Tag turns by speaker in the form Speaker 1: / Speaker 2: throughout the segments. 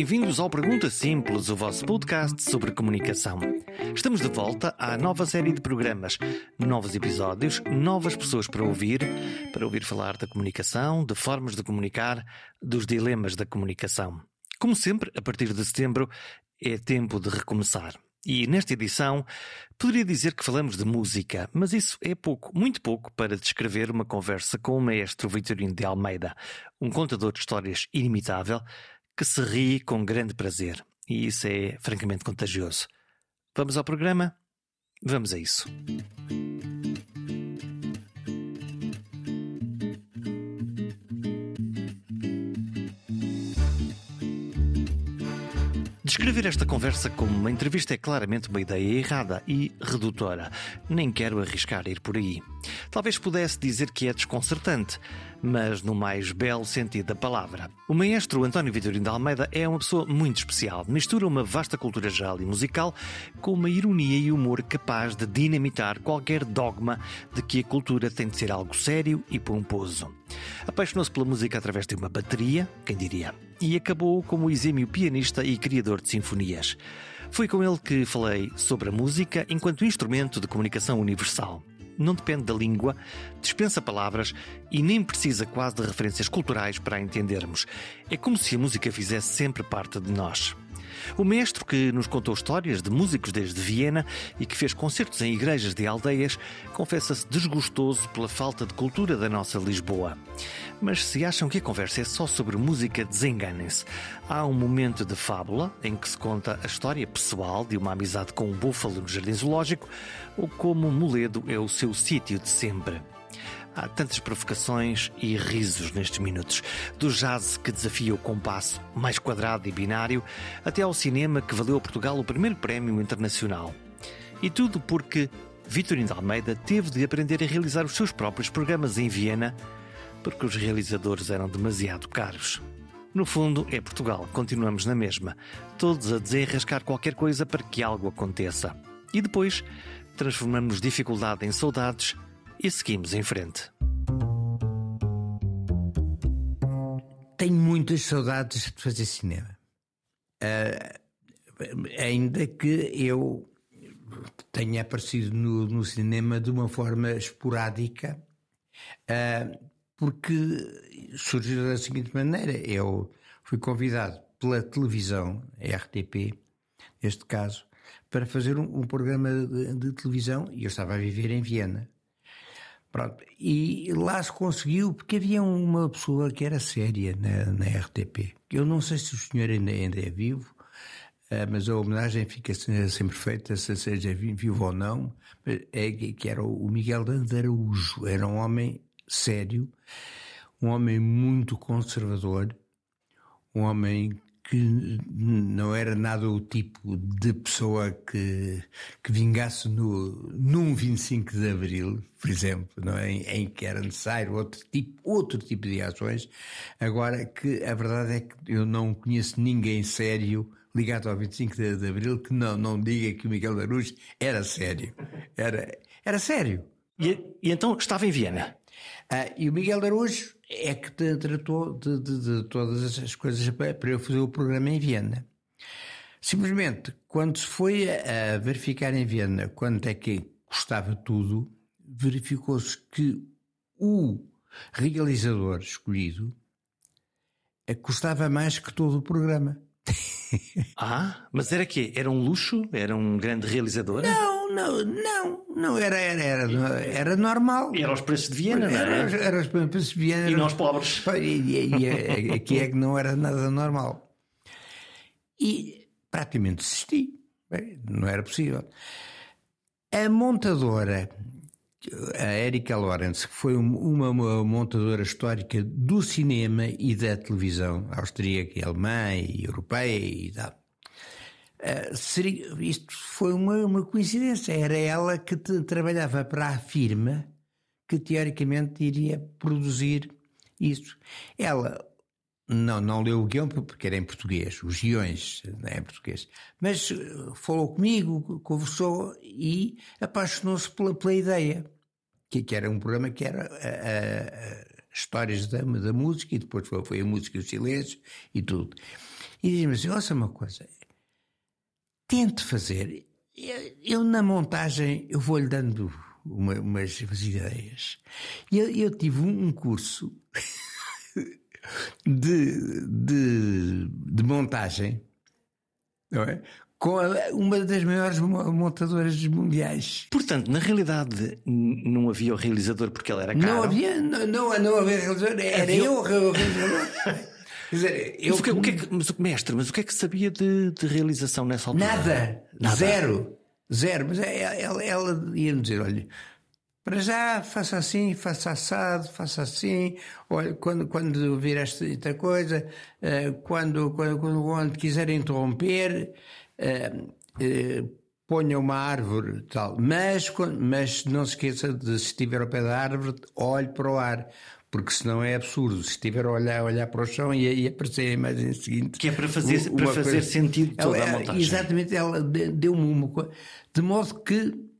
Speaker 1: Bem-vindos ao Pergunta Simples, o vosso podcast sobre comunicação. Estamos de volta à nova série de programas, novos episódios, novas pessoas para ouvir, para ouvir falar da comunicação, de formas de comunicar, dos dilemas da comunicação. Como sempre, a partir de setembro é tempo de recomeçar. E nesta edição, poderia dizer que falamos de música, mas isso é pouco, muito pouco, para descrever uma conversa com o maestro Vitorino de Almeida, um contador de histórias inimitável que se ri com grande prazer. E isso é francamente contagioso. Vamos ao programa? Vamos a isso. Descrever esta conversa como uma entrevista é claramente uma ideia errada e redutora. Nem quero arriscar ir por aí. Talvez pudesse dizer que é desconcertante, mas no mais belo sentido da palavra. O maestro António Vitorino de Almeida é uma pessoa muito especial. Mistura uma vasta cultura geral e musical com uma ironia e humor capaz de dinamitar qualquer dogma de que a cultura tem de ser algo sério e pomposo. Apaixonou-se pela música através de uma bateria, quem diria, e acabou como exímio pianista e criador de sinfonias. Foi com ele que falei sobre a música enquanto instrumento de comunicação universal. Não depende da língua, dispensa palavras e nem precisa quase de referências culturais para a entendermos. É como se a música fizesse sempre parte de nós. O mestre que nos contou histórias de músicos desde Viena e que fez concertos em igrejas de aldeias confessa-se desgostoso pela falta de cultura da nossa Lisboa. Mas se acham que a conversa é só sobre música, desenganem-se. Há um momento de fábula em que se conta a história pessoal de uma amizade com um búfalo no jardim zoológico ou como Moledo é o seu sítio de sempre. Há tantas provocações e risos nestes minutos. Do jazz que desafia o compasso mais quadrado e binário, até ao cinema que valeu a Portugal o primeiro prémio internacional. E tudo porque Vitorino de Almeida teve de aprender a realizar os seus próprios programas em Viena, porque os realizadores eram demasiado caros. No fundo, é Portugal, continuamos na mesma, todos a desenrascar qualquer coisa para que algo aconteça. E depois, transformamos dificuldade em saudades e seguimos em frente.
Speaker 2: Tenho muitas saudades de fazer cinema. Uh, ainda que eu tenha aparecido no, no, cinema de uma forma esporádica, uh, porque surgiu da seguinte maneira: eu fui convidado pela televisão, RTP, neste caso, para fazer um, um programa de, de televisão e eu estava a viver em Viena. Pronto. E lá se conseguiu, porque havia uma pessoa que era séria na, na RTP. Eu não sei se o senhor ainda, ainda é vivo, uh, mas a homenagem fica sempre feita, se seja vivo ou não, é que era o Miguel de Araújo. Era um homem sério, um homem muito conservador, um homem que não era nada o tipo de pessoa que, que vingasse no, num 25 de Abril, por exemplo, não é? em, em que era necessário outro tipo, outro tipo de ações. Agora que a verdade é que eu não conheço ninguém sério ligado ao 25 de, de Abril que não, não diga que o Miguel Daruz era sério. Era, era sério.
Speaker 1: E, e então estava em Viena?
Speaker 2: Ah, e o Miguel Araújo é que tratou de, de, de todas essas coisas para eu fazer o programa em Viena. Simplesmente, quando se foi a verificar em Viena quanto é que custava tudo, verificou-se que o realizador escolhido custava mais que todo o programa.
Speaker 1: ah, mas era quê? Era um luxo? Era um grande realizador?
Speaker 2: Não, não, não, não era, era, era, era normal.
Speaker 1: E era os preços de Viena, não
Speaker 2: era? Era, era os preços de Viena.
Speaker 1: E nós pobres.
Speaker 2: E, e, e, aqui é que não era nada normal. E praticamente desisti. Não era possível. A montadora a Erika Lawrence, que foi uma, uma, montadora histórica do cinema e da televisão austríaca e alemã e europeia e tal. Uh, seria, isto foi uma, uma, coincidência. Era ela que te, trabalhava para a firma que teoricamente iria produzir isso. Ela não, não leu o guião porque era em português, os guiões não é em português. Mas eh, falou comigo, conversou e apaixonou-se pela, pela ideia. Que, que, era um programa que era a, histórias da, da música e depois foi, foi a música e o silêncio e tudo. e diz-me assim: ouça uma coisa, tente fazer. Eu, eu na montagem eu vou-lhe dando uma, umas, umas, ideias. Eu, eu tive um curso de, de, de montagem não é? com uma das maiores montadoras mundiais.
Speaker 1: Portanto, na realidade, não havia o realizador porque ele era caro.
Speaker 2: Não havia, não, não, não havia realizador, era havia... eu o realizador.
Speaker 1: Quer dizer, eu... Mas, o que, o que é que, mas, mestre, mas o que é que sabia de, de realização nessa altura?
Speaker 2: Nada, Nada. zero, zero. Mas ela, ela ia-me dizer: olha, para já, faça assim, faça assado, faça assim. Olha, quando, quando vir esta, coisa, uh, quando, quando, quando quiser interromper, uh, uh, ponha uma árvore tal. Mas, mas não se esqueça de, se estiver ao pé da árvore, olhe para o ar. Porque senão é absurdo. Se estiver a olhar, a olhar para o chão e, e aparecer a imagem seguinte.
Speaker 1: Que é para fazer, para fazer coisa, sentido toda
Speaker 2: ela,
Speaker 1: a montagem.
Speaker 2: Exatamente, ela deu-me uma. De modo que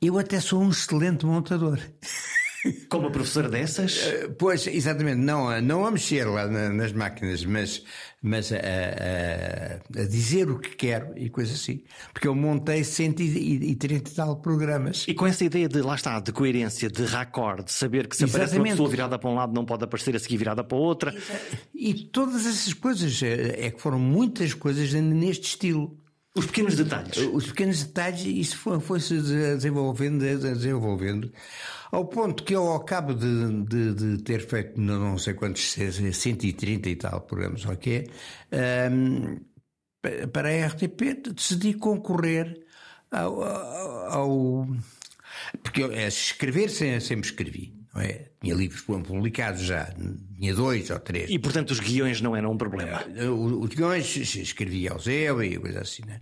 Speaker 2: eu até sou um excelente montador.
Speaker 1: Como a professora dessas?
Speaker 2: Eh, pois, exatamente, não, não a mexer lá nas máquinas, mas, mas a, a, a, dizer o que quero e coisas assim. Porque eu montei 130 e tal programas.
Speaker 1: E com essa ideia de, lá está, de coerência, de raccord, de saber que se exatamente. aparece uma pessoa virada para um lado não pode aparecer a seguir virada para o outro.
Speaker 2: E todas essas coisas, eh, é que foram muitas coisas neste estilo.
Speaker 1: Os pequenos detalhes.
Speaker 2: Os pequenos detalhes, isso foi, foi se desenvolvendo, desenvolvendo, ao ponto que eu, ao cabo de, de, de ter feito não sei quantos, 130 e tal programas, ok, um, para a RTP decidi concorrer ao, ao porque eu, escrever sempre escrevi. É? Tinha livros publicados já, tinha dois ou três.
Speaker 1: E portanto os guiões não eram um problema?
Speaker 2: Eh, os guiões escrevia ao Zéu e coisa assim, né?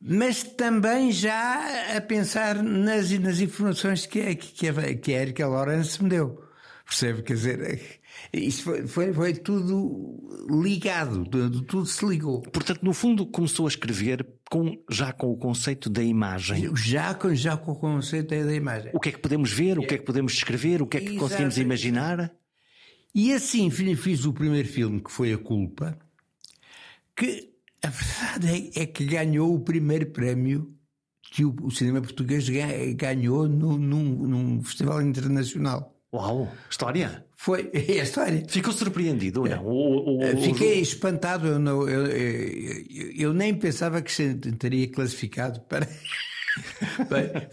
Speaker 2: mas também já a pensar nas, nas informações que, que, que a Erika Lawrence me deu. Percebe? Quer dizer, isso foi, foi, foi tudo ligado, tudo, tudo, se ligou.
Speaker 1: Portanto, no fundo, começou a escrever com, já com o conceito da imagem.
Speaker 2: Já com, já com o conceito da imagem.
Speaker 1: O que é que podemos ver, o que é que podemos descrever, o que é que Exato. conseguimos imaginar?
Speaker 2: E assim fiz o primeiro filme, que foi A Culpa, que a verdade é, é que ganhou o primeiro prémio que o, o cinema português ganhou num, num, num festival internacional.
Speaker 1: Uau, história!
Speaker 2: Foi é a história.
Speaker 1: Ficou surpreendido ou não?
Speaker 2: O, o, Fiquei o... espantado. Eu, não, eu, eu, eu, nem pensava que se teria classificado para.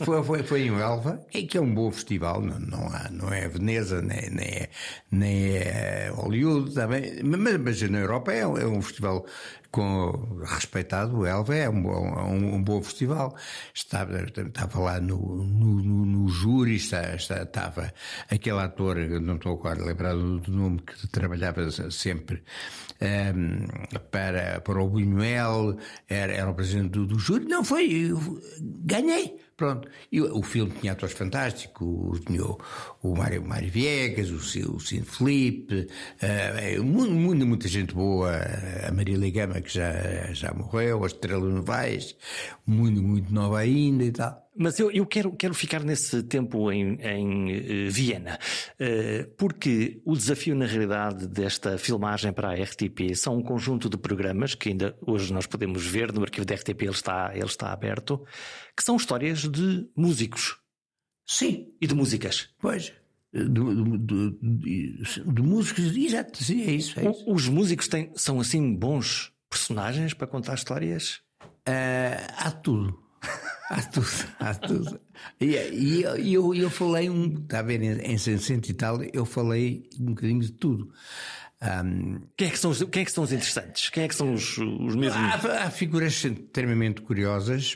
Speaker 2: Foi, foi, foi em Elva, que é um bom festival, não, não, há, não é Veneza, nem, nem, é, nem é Hollywood, também, mas, mas na Europa é, é um festival com, respeitado, o Elva é um, um, um bom festival. Estava, estava lá no, no, no, no júri, estava aquele ator, não estou agora a lembrar do, do nome, que trabalhava sempre um, ehm, para, para o Buñuel, era, era o presidente do, do júri. Não foi, ganhei. Pronto. E o, filme tinha atores fantásticos, tinha o, o Mário, Mário Viegas, o, o Cine Felipe, uh, muita, muita gente boa, a Maria Ligama que já, já morreu, a Estrela Novaes, muito, muito nova ainda e tal.
Speaker 1: Mas eu, eu quero, quero ficar nesse tempo em, em uh, Viena, uh, porque o desafio, na realidade, desta filmagem para a RTP são um conjunto de programas que ainda hoje nós podemos ver no arquivo da RTP, ele está, ele está aberto, que são histórias de músicos.
Speaker 2: Sim.
Speaker 1: E de músicas.
Speaker 2: Pois. De, de, de, de músicos, exato, sim, é isso. É isso.
Speaker 1: Os músicos têm, são assim bons personagens para contar histórias?
Speaker 2: Uh, há tudo. Há tudo, há tudo. E, e eu, eu falei um, está a ver, em, em 60 e tal, eu falei um bocadinho de tudo.
Speaker 1: Um, quem, é que são os, quem é que são os interessantes? Quem é que são os, os mesmos?
Speaker 2: Há, há figuras extremamente curiosas,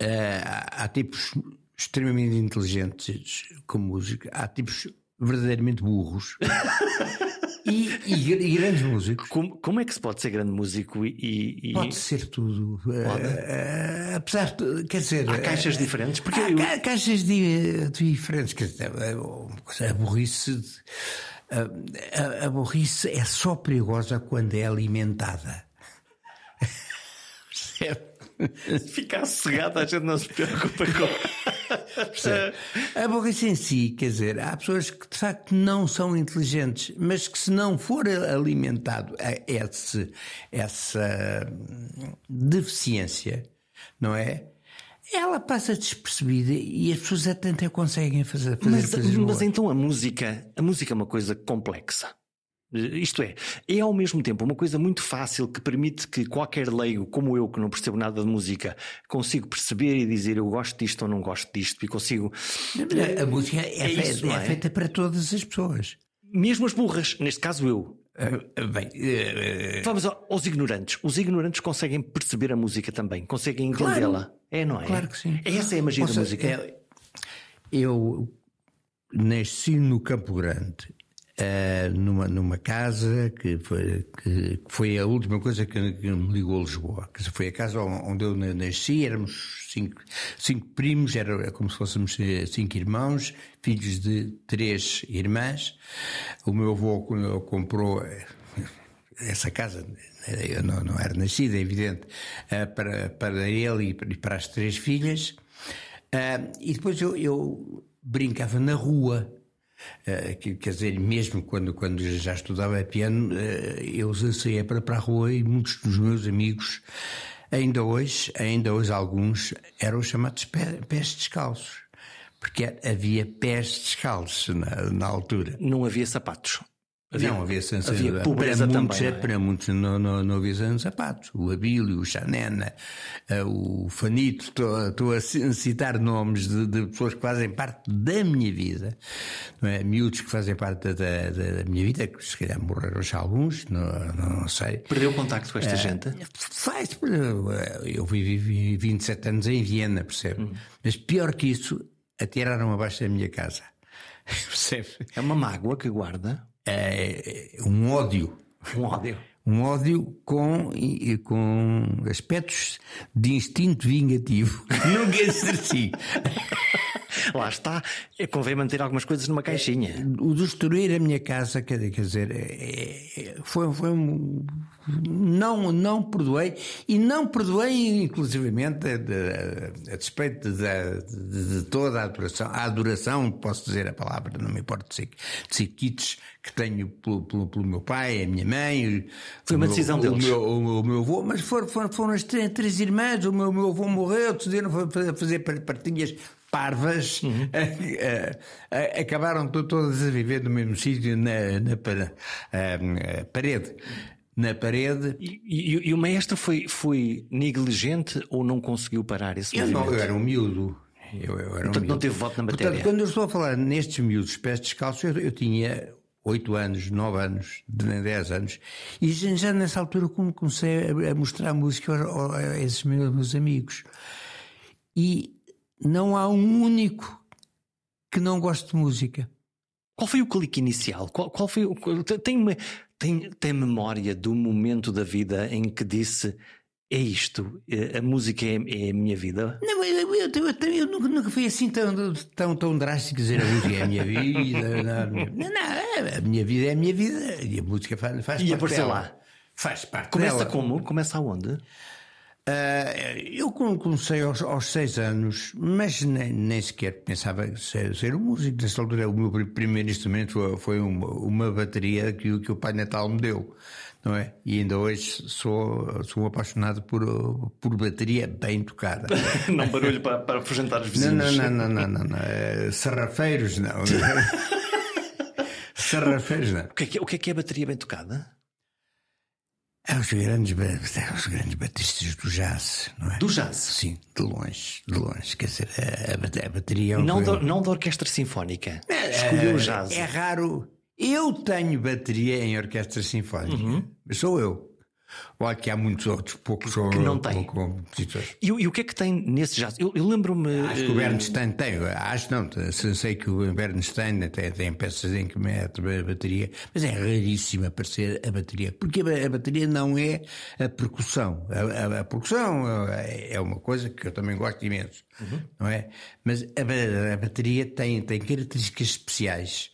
Speaker 2: há tipos extremamente inteligentes como música, há tipos verdadeiramente burros. E, e, e, grandes músicos.
Speaker 1: Como, como, é que se pode ser grande músico e. e...
Speaker 2: Pode ser tudo. Pode. Uh, apesar de. Quer dizer.
Speaker 1: Há caixas uh, diferentes?
Speaker 2: Porque há eu... caixas de, diferentes. Quer dizer, a burrice. A, a burrice é só perigosa quando é alimentada.
Speaker 1: Se ficar sossegado, a gente não se preocupa com.
Speaker 2: a burrice em si, quer dizer, há pessoas que de facto não são inteligentes, mas que se não for alimentado esse, essa deficiência, não é? Ela passa despercebida e as pessoas até, conseguem fazer, fazer
Speaker 1: mas,
Speaker 2: coisas
Speaker 1: mas então a música, a música é uma coisa complexa. Isto é, é ao mesmo tempo uma coisa muito fácil que permite que qualquer leigo, como eu, que não percebo nada de música, consigo perceber e dizer eu gosto disto ou não gosto disto e consigo.
Speaker 2: A, a música é, é, isso, é, é feita para todas as pessoas.
Speaker 1: Mesmo as burras, neste caso eu.
Speaker 2: Uh, bem, uh,
Speaker 1: vamos aos ignorantes. Os ignorantes conseguem perceber a música também, conseguem entendê-la. Claro, é, não é?
Speaker 2: Claro que sim.
Speaker 1: Essa é a magia da música. É,
Speaker 2: eu nasci no Campo Grande uh, numa, numa casa que foi, que foi a última coisa que, que, me ligou a Lisboa. Que foi a casa onde eu nasci, éramos cinco, cinco primos, era como se fôssemos eh, cinco irmãos, filhos de três irmãs. O meu avô comprou eh, essa casa, eu não, não era nascida, é evidente, para, para ele e para as três filhas. e depois eu, eu brincava na rua quer dizer, mesmo quando, quando já estudava piano, eu saía para, para a rua e muitos dos meus amigos, ainda hoje, ainda hoje alguns, eram chamados pés descalços. Porque havia pés descalços na, na altura.
Speaker 1: Não havia sapatos.
Speaker 2: Havia, não, havia,
Speaker 1: havia pobreza
Speaker 2: para
Speaker 1: muitos,
Speaker 2: também. É? Para muitos não, não, não havia sapatos. O Abílio, o Chanena, eh, o Fanito, estou, estou a citar nomes de, de, pessoas que fazem parte da minha vida, não é? miúdos que fazem parte da, da, da minha vida, que se calhar morreram já alguns, não, não sei.
Speaker 1: Perdeu contacto com esta é, gente?
Speaker 2: Faz, eu vivi 27 anos em Viena, percebe? Hum. Mas pior que isso, atiraram abaixo da minha casa.
Speaker 1: Percebe? É uma mágoa que guarda
Speaker 2: é, um ódio.
Speaker 1: Um ódio.
Speaker 2: Um ódio com, com aspectos de instinto vingativo nunca exerci.
Speaker 1: Lá está. É, convém manter algumas coisas numa caixinha.
Speaker 2: O destruir a minha casa, quer dizer, é, é, foi, foi um. Não, não perdoei e não perdoei, inclusivamente, a, a, a despeito de, de, de, toda a adoração. A adoração, posso dizer a palavra, não me importa de kits que tenho pelo, pelo, pelo, meu pai, a minha mãe.
Speaker 1: Foi uma decisão
Speaker 2: meu,
Speaker 1: deles.
Speaker 2: O meu, o, o meu avô, mas foram, foram, foram as três, três irmãs, o meu, meu avô morreu, decidiram fazer partilhas parvas uhum. acabaram todas a viver no mesmo sítio na, na parede. Na parede.
Speaker 1: E, e, e, o maestro foi, foi negligente ou não conseguiu parar esse
Speaker 2: eu
Speaker 1: movimento?
Speaker 2: Não, eu era um miúdo. Eu, eu era
Speaker 1: Portanto,
Speaker 2: um
Speaker 1: não teve voto na matéria.
Speaker 2: Portanto, quando eu estou a falar nestes miúdos pés descalços, eu, eu tinha 8 anos, 9 anos, 10 anos, e já nessa altura comecei a mostrar música a esses meus amigos. E não há um único que não goste de música.
Speaker 1: Qual foi o clique inicial? Qual, qual foi o, tem, tem, tem memória do momento da vida em que disse é isto, a música é, é a minha vida?
Speaker 2: Não, eu, eu, eu, eu nunca, nunca, fui assim tão, tão, tão drástico dizer a música é a minha vida. Não, não, não, a minha vida é a minha vida e a música faz, faz
Speaker 1: e
Speaker 2: parte
Speaker 1: dela. lá.
Speaker 2: Faz parte
Speaker 1: Começa
Speaker 2: dela.
Speaker 1: como? Começa aonde?
Speaker 2: Uh, eu comecei aos, aos, seis anos, mas nem, nem sequer pensava ser, ser um músico. Nessa altura, o meu primeiro instrumento foi, uma, uma, bateria que, que o Pai Natal me deu, não é? E ainda hoje sou, sou apaixonado por, por bateria bem tocada.
Speaker 1: não barulho para, para afugentar os vizinhos.
Speaker 2: Não, não, não, não, não, não, não. Serrafeiros, não. serrafeiros, não.
Speaker 1: O que, é que, o que é que é bateria bem tocada?
Speaker 2: É os grandes, é os grandes batistas do jazz, não é?
Speaker 1: Do jazz?
Speaker 2: Sim, de longe, de longe. Quer dizer, a, a bateria. É
Speaker 1: não, da, não da orquestra sinfónica. É, Escolheu o jazz.
Speaker 2: É raro. Eu tenho bateria em orquestra sinfónica. Uhum. Sou eu. Olha que há muitos outros, poucos
Speaker 1: que não têm. E, e, o que é que tem nesse jazz? Eu, eu lembro-me.
Speaker 2: Acho que o Bernstein tem, acho não, sei que o Bernstein tem, tem peças em que mete a bateria, mas é raríssimo aparecer a bateria, porque a, a bateria não é a percussão. A, a, a, percussão é, é uma coisa que eu também gosto imenso, uhum. não é? Mas a, bateria tem, tem características especiais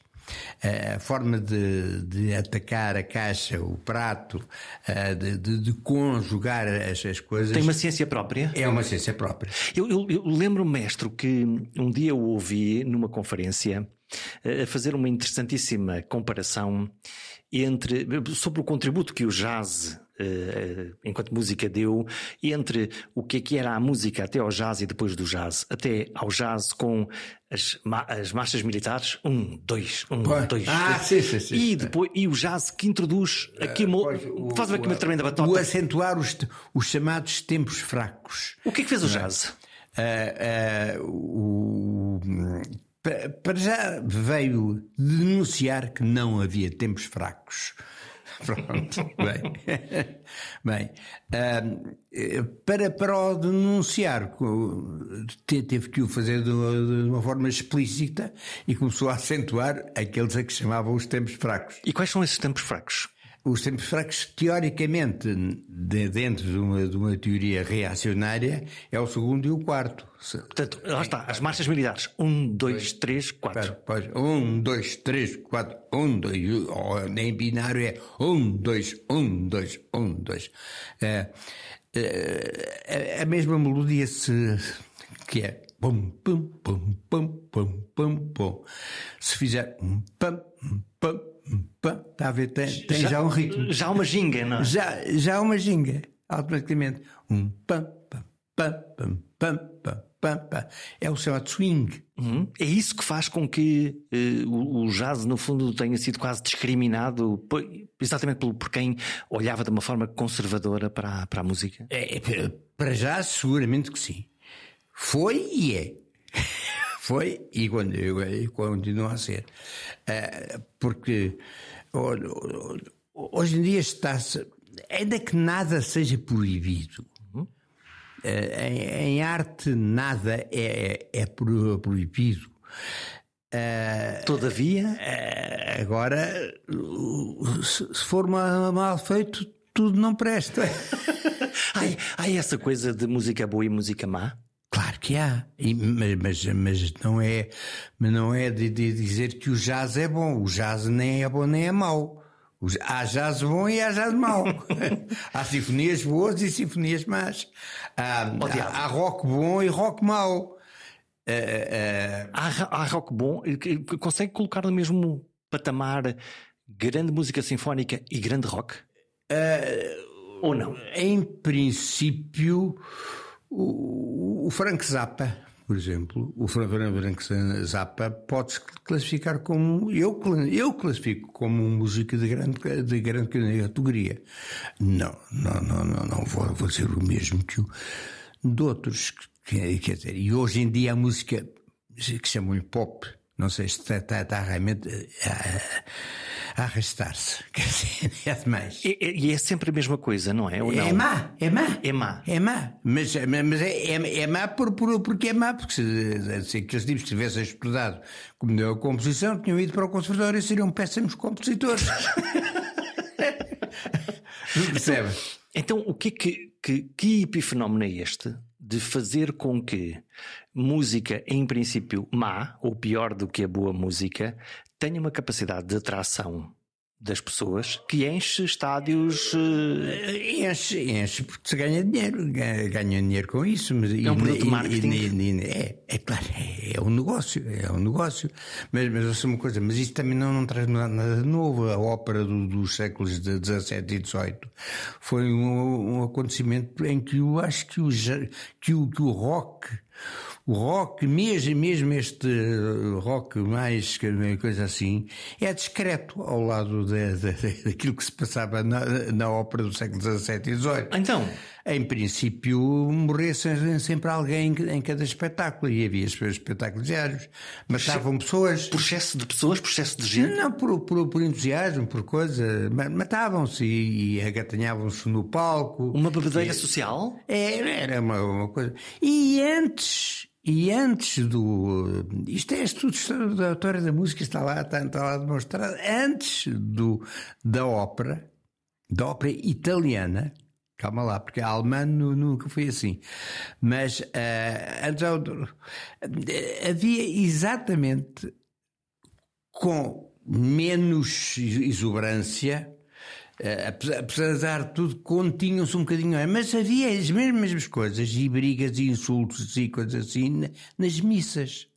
Speaker 2: a forma de, de, atacar a caixa, o prato, de, de, de conjugar as, as, coisas.
Speaker 1: Tem uma ciência própria?
Speaker 2: É uma ciência própria.
Speaker 1: Eu, eu, eu lembro, mestre, que um dia eu ouvi numa conferência a fazer uma interessantíssima comparação entre sobre o contributo que o jazz enquanto música deu entre o que é que era a música até ao jazz e depois do jazz, até ao jazz com as, as marchas militares, um, dois, um, pois. dois,
Speaker 2: ah. Sim, sim, sim.
Speaker 1: e depois e o jazz que introduz aqui uh, pois, o, faz aqui uma tremenda batota.
Speaker 2: O acentuar os, os chamados tempos fracos.
Speaker 1: O que é que fez o é? jazz?
Speaker 2: Uh, o para já veio denunciar que não havia tempos fracos. Pronto, bem. bem uh, para, para o denunciar, teve que o fazer de uma, de uma, forma explícita e começou a acentuar aqueles a que chamavam os tempos fracos.
Speaker 1: E quais são esses tempos fracos?
Speaker 2: Os tempos fracos, teoricamente, de, dentro de uma, de uma, teoria reacionária, é o segundo e o quarto.
Speaker 1: Portanto, lá está, as marchas militares. Um, dois, três, quatro.
Speaker 2: Pois, um, dois, três, quatro. Um, dois, ou em binário é um, dois, um, dois, um, dois. É, é, a mesma melodia se, que é pum, pum, pum, pum, pum, pum, pum. Se fizer um pum, pum, Está a ver? Tem, tem já, já, um ritmo.
Speaker 1: Já uma ginga, não é?
Speaker 2: Já, já uma ginga, automaticamente. Um pam, pam, pam, pam, pam, pam. Pam, pam. É o chamado swing.
Speaker 1: Uhum. É isso que faz com que uh, o, o, jazz, no fundo, tenha sido quase discriminado por, exatamente por, por, quem olhava de uma forma conservadora para a, para a música?
Speaker 2: É, é para já, seguramente que sim. Foi e é. Foi e, continua a ser. Uh, porque hoje em dia está-se. Ainda que nada seja proibido, uhum. uh, em, arte nada é, é, é proibido.
Speaker 1: Uh, Todavia,
Speaker 2: agora, se for mal feito, tudo não presta.
Speaker 1: há essa coisa de música boa e música má?
Speaker 2: Claro que há, e, mas, mas não é, mas não é de, de, dizer que o jazz é bom. O jazz nem é bom nem é mau. Há jazz bom e há jazz mau. há sinfonias boas e sinfonias más. Há, oh, há, há rock bom e rock mau.
Speaker 1: Uh, uh, há, há rock bom, consegue colocar no mesmo patamar grande música sinfónica e grande rock? Uh, Ou não?
Speaker 2: Em princípio. O, o Frank Zappa, por exemplo, o Frank Zappa pode-se classificar como. Eu, eu classifico como um músico de grande, de grande categoria. Não, não, não, não, não vou, dizer o mesmo que o de outros. Quer dizer, e hoje em dia a música que chamam-lhe pop, não sei se está, está, está realmente. Uh, a arrastar-se. Quer dizer, é demais.
Speaker 1: E, e, é sempre a mesma coisa, não é? Ou não?
Speaker 2: É má, é má.
Speaker 1: É má.
Speaker 2: É má. Mas, mas é, é, é má por, por, porque é má, porque se, se aqueles tipos tivessem estudado como deu a composição, tinham ido para o conservatório e seriam péssimos compositores.
Speaker 1: Percebe? Então, o que é que, que, que epifenómeno é este de fazer com que música, em princípio má, ou pior do que a boa música, tenha uma capacidade de atração das pessoas que enche estádios. Uh...
Speaker 2: Enche, enche porque se ganha dinheiro, ganha, ganha dinheiro com isso. Mas,
Speaker 1: é um produto marketing.
Speaker 2: E, e, é, é claro, é, é, um negócio, é um negócio. Mas, mas sei uma coisa, mas isso também não, não traz nada de novo. A ópera do, dos séculos XVII e XVIII foi um, um acontecimento em que eu acho que o, que o, que o rock o rock, mesmo, mesmo este rock mais coisa assim, é discreto ao lado de, de, daquilo que se passava na, na ópera do século XVII e XVIII.
Speaker 1: Então?
Speaker 2: Em princípio, morria sempre alguém em cada espetáculo e havia espetáculos diários. Matavam pessoas.
Speaker 1: Por excesso de pessoas, por excesso de gente?
Speaker 2: Não, por, por, por entusiasmo, por coisa. Matavam-se e, e agatanhavam-se no palco.
Speaker 1: Uma bebedeira e, social?
Speaker 2: Era, era uma, uma coisa. E antes e antes do. Isto é estudo da autora da música, está lá, está, está lá demonstrado. Antes do, da ópera, da ópera italiana, calma lá, porque a alemã nunca foi assim. Mas uh, antes havia exatamente com menos exuberância, eh, apesar de tudo, continham-se um bocadinho. Mas havia as mesmas coisas, e brigas e insultos e coisas assim, nas missas.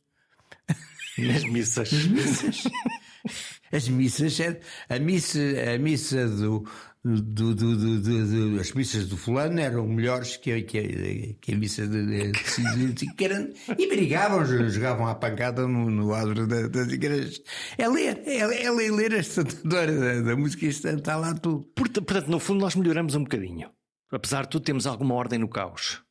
Speaker 1: Nas missas.
Speaker 2: Nas missas. As missas, a missa, a missa do, do, do, do, as missas do fulano eram melhores que, que, que a missa de, de, e brigavam, jogavam à pancada no, no adro das igrejas. É ler, é, é ler, ler esta da, da música, está, está lá tudo.
Speaker 1: Portanto, no fundo, nós melhoramos um bocadinho. Apesar de tudo, temos alguma ordem no caos.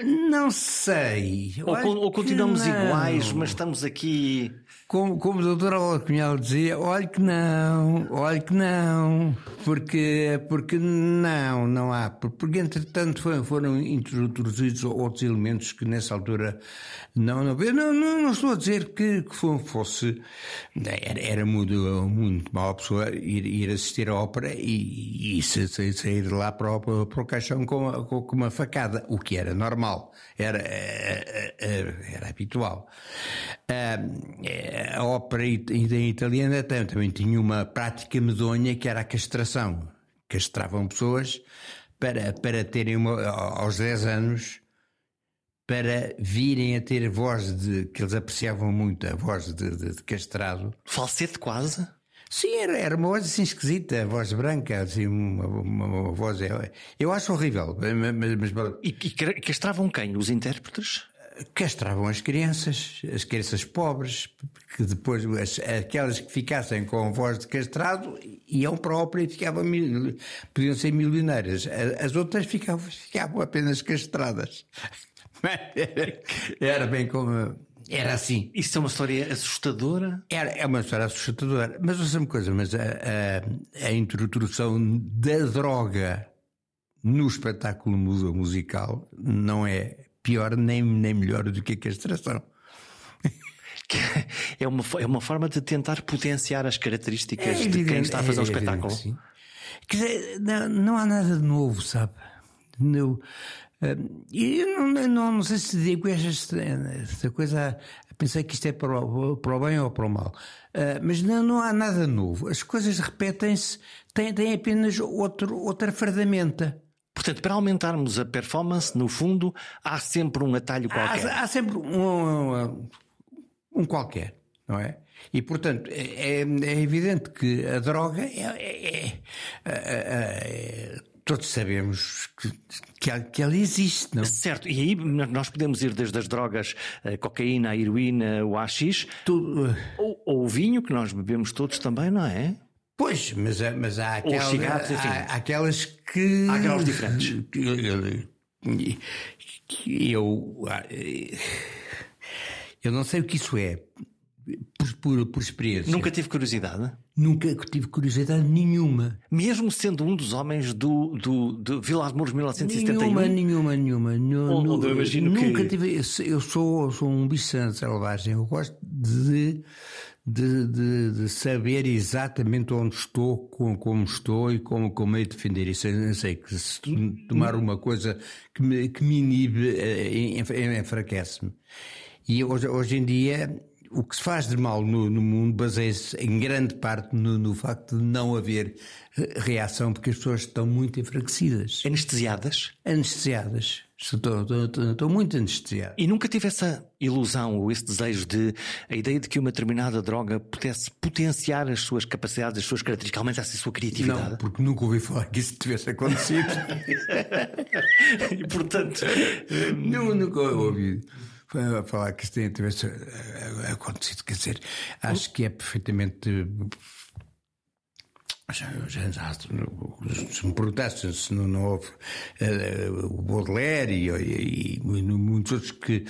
Speaker 2: Não sei.
Speaker 1: Ou, ou continuamos iguais, mas estamos aqui
Speaker 2: como, como o doutor Alcunhal dizia, olhe que não, olhe que não, porque, porque não, não há, porque entretanto foram introduzidos outros elementos que nessa altura não, não, não, não, não estou a dizer que, que fosse, era, era muito, muito mal a pessoa ir, ir assistir à ópera e, e sair de lá para o, para o caixão com, com uma facada, o que era normal, era, era, era, era habitual. Um, a ópera italiana também tinha uma prática medonha que era a castração. Castravam pessoas para, para terem uma, aos 10 anos para virem a ter voz de que eles apreciavam muito, a voz de, de, de castrado.
Speaker 1: Falsete quase?
Speaker 2: Sim, era, era uma voz assim esquisita, voz branca, assim, uma, uma, uma voz. Eu acho horrível. Mas,
Speaker 1: mas... E, e castravam quem? Os intérpretes?
Speaker 2: castravam as crianças, as crianças pobres, que depois as, aquelas que ficassem com voz de castrado iam para a ópera e ficavam podiam ser milionárias. As outras ficavam, ficavam apenas castradas. Era bem como. Era assim.
Speaker 1: Isso é uma história assustadora?
Speaker 2: Era, é uma história assustadora. Mas ouça uma coisa, mas a, a, a introdução da droga no espetáculo musical não é pior nem, nem melhor do que a castração.
Speaker 1: É uma, é uma forma de tentar potenciar as características é de quem está a fazer o um é espetáculo. Sim.
Speaker 2: Quer dizer, não, não, há nada de novo, sabe? No, eh, eu não, não, não sei se digo esta, esta coisa. Pensei que isto é para o, para o bem ou para o mal. Uh, mas não, não há nada novo. As coisas repetem-se, têm, têm apenas outro, outra fardamenta.
Speaker 1: Portanto, para aumentarmos a performance, no fundo, há sempre um atalho qualquer.
Speaker 2: Há, há sempre um, um, qualquer, não é? E, portanto, é, é evidente que a droga é, é, é todos sabemos que, que, ela, que ela existe, não?
Speaker 1: Certo, e aí nós podemos ir desde as drogas, a cocaína, a heroína, o AX, Tudo... Ou, ou o vinho, que nós bebemos todos também, não é?
Speaker 2: Pois, mas, mas há, aquelas, cigarros, há, há aquelas que.
Speaker 1: Há graus diferentes.
Speaker 2: Eu. Eu não sei o que isso é. Por, por, por, experiência.
Speaker 1: Nunca tive curiosidade?
Speaker 2: Nunca tive curiosidade nenhuma.
Speaker 1: Mesmo sendo um dos homens do, do, do Vila de Mouros 1971?
Speaker 2: Nenhuma, nenhuma, nenhuma. Onde eu imagino nunca que... tive. Eu sou, sou um bicho selvagem. Eu gosto de de, de, de, saber exatamente onde estou, como, como estou e como, como de defender isso. Eu sei que se tomar uma coisa que me, que me inibe, eh, enfraquece-me. E hoje, hoje em dia, o que se faz de mal no, no mundo baseia-se em grande parte no, no, facto de não haver eh, reação, porque as pessoas estão muito enfraquecidas.
Speaker 1: Anestesiadas?
Speaker 2: Anestesiadas. Estou, estou, estou, muito anestesiado.
Speaker 1: E nunca tive essa ilusão ou esse desejo de a ideia de que uma determinada droga pudesse potenciar as suas capacidades, as suas características, aumentasse a sua criatividade?
Speaker 2: Não, porque nunca ouvi falar que isso tivesse acontecido.
Speaker 1: e portanto.
Speaker 2: não, nunca ouvi falar que isso tivesse eh, acontecido. Quer dizer, acho que é perfeitamente se me perguntasse se não, não houve uh, o Baudelaire e, e, e, muitos outros que,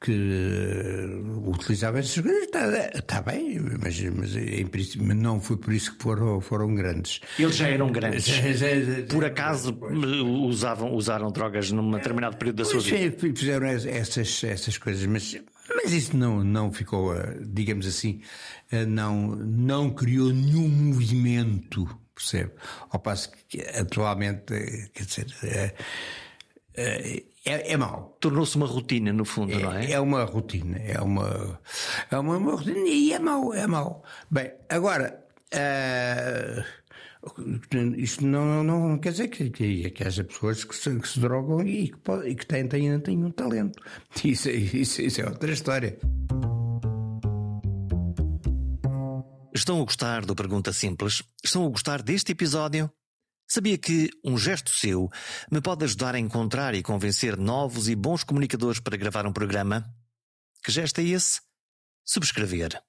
Speaker 2: que uh, utilizavam essas coisas, está, está bem, mas, mas em princípio não foi por isso que foram, foram grandes.
Speaker 1: Eles já eram grandes. Já, já, por acaso usavam, usaram drogas num determinado período da sua vida?
Speaker 2: Fizeram essas, essas coisas, mas mas isso não, não ficou, eh, digamos assim, eh, não, não criou nenhum movimento, percebe? Ao passo que atualmente, eh, quer dizer, é, é mau.
Speaker 1: Tornou-se uma rotina, no fundo,
Speaker 2: é,
Speaker 1: não é?
Speaker 2: É uma rotina, é uma, é uma, uma rotina e é mau, é mau. Bem, agora, uh, isto não, não, não, quer dizer que, que, que haja pessoas que se, que se drogam e que, pode, e que têm, têm, têm um talento. Isso, isso, isso é outra história.
Speaker 1: Estão a gostar do Pergunta Simples? Estão a gostar deste episódio? Sabia que um gesto seu me pode ajudar a encontrar e convencer novos e bons comunicadores para gravar um programa? Que gesto é esse? Subscrever.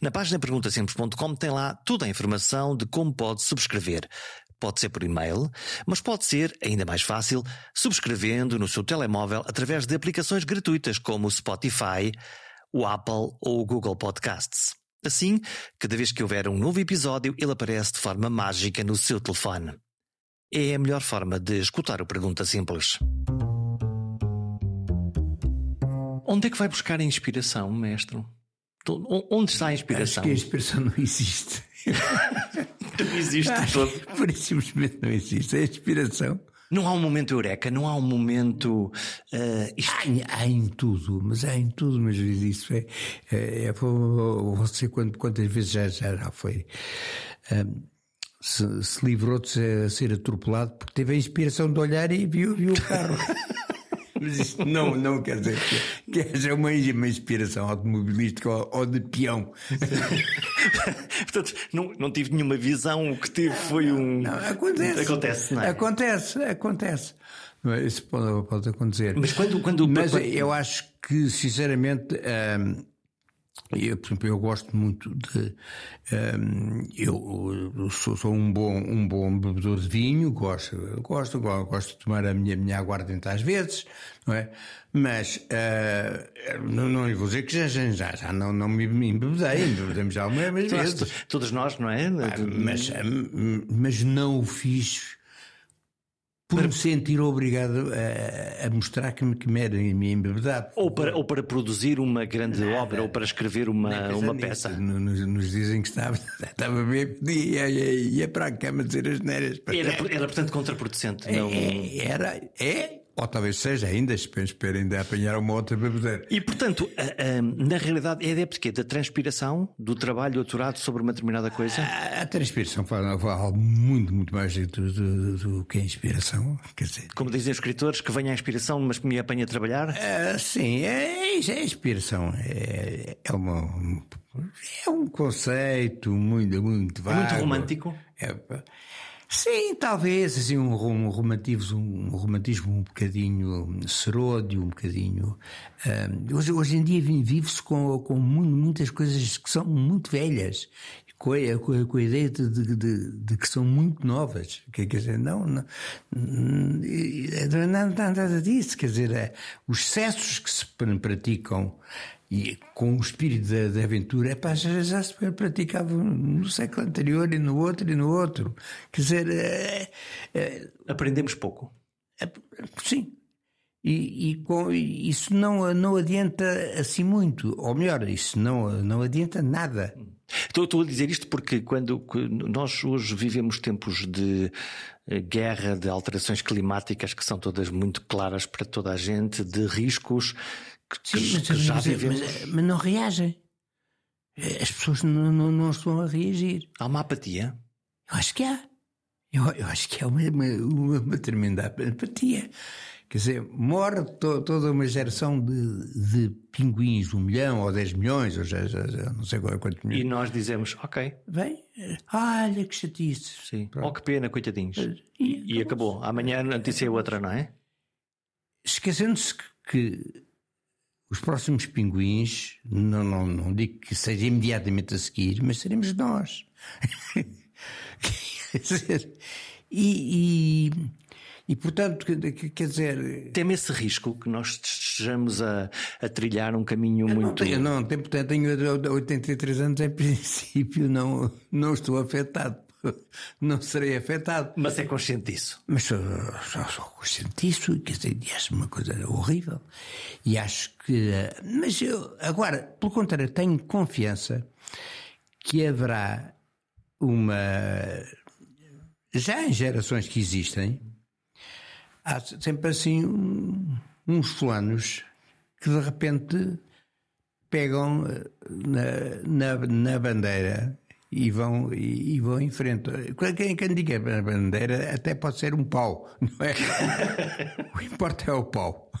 Speaker 1: Na página perguntasimples.com tem lá toda a informação de como pode subscrever. Pode ser por e-mail, mas pode ser, ainda mais fácil, subscrevendo no seu telemóvel através de aplicações gratuitas como o Spotify, o Apple ou o Google Podcasts. Assim, cada vez que houver um novo episódio, ele aparece de forma mágica no seu telefone. É a melhor forma de escutar o Pergunta Simples. Onde é que vai buscar a inspiração, mestre? Onde está a inspiração?
Speaker 2: Acho que a inspiração não existe.
Speaker 1: não existe todo.
Speaker 2: Por simplesmente não existe. A inspiração.
Speaker 1: Não há um momento eureka, não há um momento. Uh,
Speaker 2: isto... há, há, em tudo, mas há em tudo, mas isso é. é, é você quantas vezes já, já, já foi. Um, se, se livrou de ser, ser atropelado porque teve a inspiração de olhar e viu, viu o carro. Mas isto não, não quer dizer que, que haja uma, uma inspiração automobilística ou, ou de peão.
Speaker 1: Portanto, não, não tive nenhuma visão, o que tive foi um.
Speaker 2: Não, acontece.
Speaker 1: Acontece, não é?
Speaker 2: Acontece, acontece. Isso pode, pode acontecer.
Speaker 1: Mas quando. quando
Speaker 2: Mas eu acho que, sinceramente. Hum, eu, por exemplo, eu gosto muito de. Um, eu sou, sou, um, bom, um bom bebedor de vinho, gosto, gosto, gosto de tomar a minha, minha aguardente às vezes, não é? Mas uh, não, não vou dizer que já, já, já não, não me embebedei, embebedemos já algumas vezes.
Speaker 1: Todos nós, não é?
Speaker 2: Ah, mas, mas não o fiz por para... me sentir obrigado a, a mostrar que me, que me era me embebedado.
Speaker 1: Ou para, ou para produzir uma grande Nada. obra, ou para escrever uma, uma peça.
Speaker 2: Nos, nos, dizem que estava, estava bem e ia, ia, ia para a cama dizer as neiras.
Speaker 1: Era, era portanto contraproducente.
Speaker 2: É,
Speaker 1: não...
Speaker 2: Era, é, ou talvez seja ainda, espero ainda apanhar uma outra bebedeira.
Speaker 1: E portanto, na realidade, é adepto quê? Da transpiração, do trabalho aturado sobre uma determinada coisa?
Speaker 2: A, a transpiração fala muito, muito mais do, do, do, que a inspiração. Quer dizer,
Speaker 1: Como dizem os escritores, que venha a inspiração, mas que me apanha a trabalhar?
Speaker 2: Uh, sim, é, é, é inspiração. É, é, uma, é um conceito muito, muito vago.
Speaker 1: É muito romântico?
Speaker 2: É, Sim, talvez assim um, um romantismo, um romantismo um bocadinho seródio, um bocadinho. Um, hoje, hoje em dia vive-se com, com muitas coisas que são muito velhas, com a, com a, ideia de, de, de, de, que são muito novas. Quer dizer, não, não, não, não nada disso. Quer dizer, é, os excessos que se praticam e com o espírito da, da aventura, epá, já, já se praticava no século anterior e no outro e no outro. Quer dizer. É,
Speaker 1: é, Aprendemos pouco.
Speaker 2: É, sim. E, e com, isso não, não adianta assim muito. Ou melhor, isso não, não adianta nada.
Speaker 1: Estou, estou a dizer isto porque quando nós hoje vivemos tempos de eh, guerra, de alterações climáticas que são todas muito claras para toda a gente, de riscos que, Sim, mas, que já mas, vivemos.
Speaker 2: Mas, mas, não reagem. As pessoas não, não, não, estão a reagir.
Speaker 1: Há uma apatia?
Speaker 2: Eu acho que há. Eu, eu acho que há uma, uma, uma tremenda apatia. Quer dizer, morre to, toda uma geração de, de pinguins, um milhão ou dez milhões, ou já, já, já não sei quantos milhões.
Speaker 1: E nós dizemos, ok.
Speaker 2: Vem, olha que chatice.
Speaker 1: Sim, Pronto. oh que pena, coitadinhos. E, e acabou. Amanhã a notícia é outra, não é?
Speaker 2: Esquecendo-se que, que os próximos pinguins, não, não, não digo que seja imediatamente a seguir, mas seremos nós. e, e, e, portanto, quer dizer.
Speaker 1: Teme esse risco que nós estejamos a, a trilhar um caminho muito.
Speaker 2: Não tenho, não, tenho, tenho 83 anos, em princípio não, não estou afetado não serei afetado.
Speaker 1: Mas é consciente disso?
Speaker 2: Mas sou, sou, sou consciente disso, quer dizer, e acho uma coisa horrível. E acho que. Mas eu, agora, pelo contrário, tenho confiança que haverá uma. Já em gerações que existem, há sempre assim um, uns fulanos que de repente pegam eh, na, na, na bandeira e vão, e, e, vão em frente. Quem, quem diga a bandeira até pode ser um pau, não é? o que importa é o pau.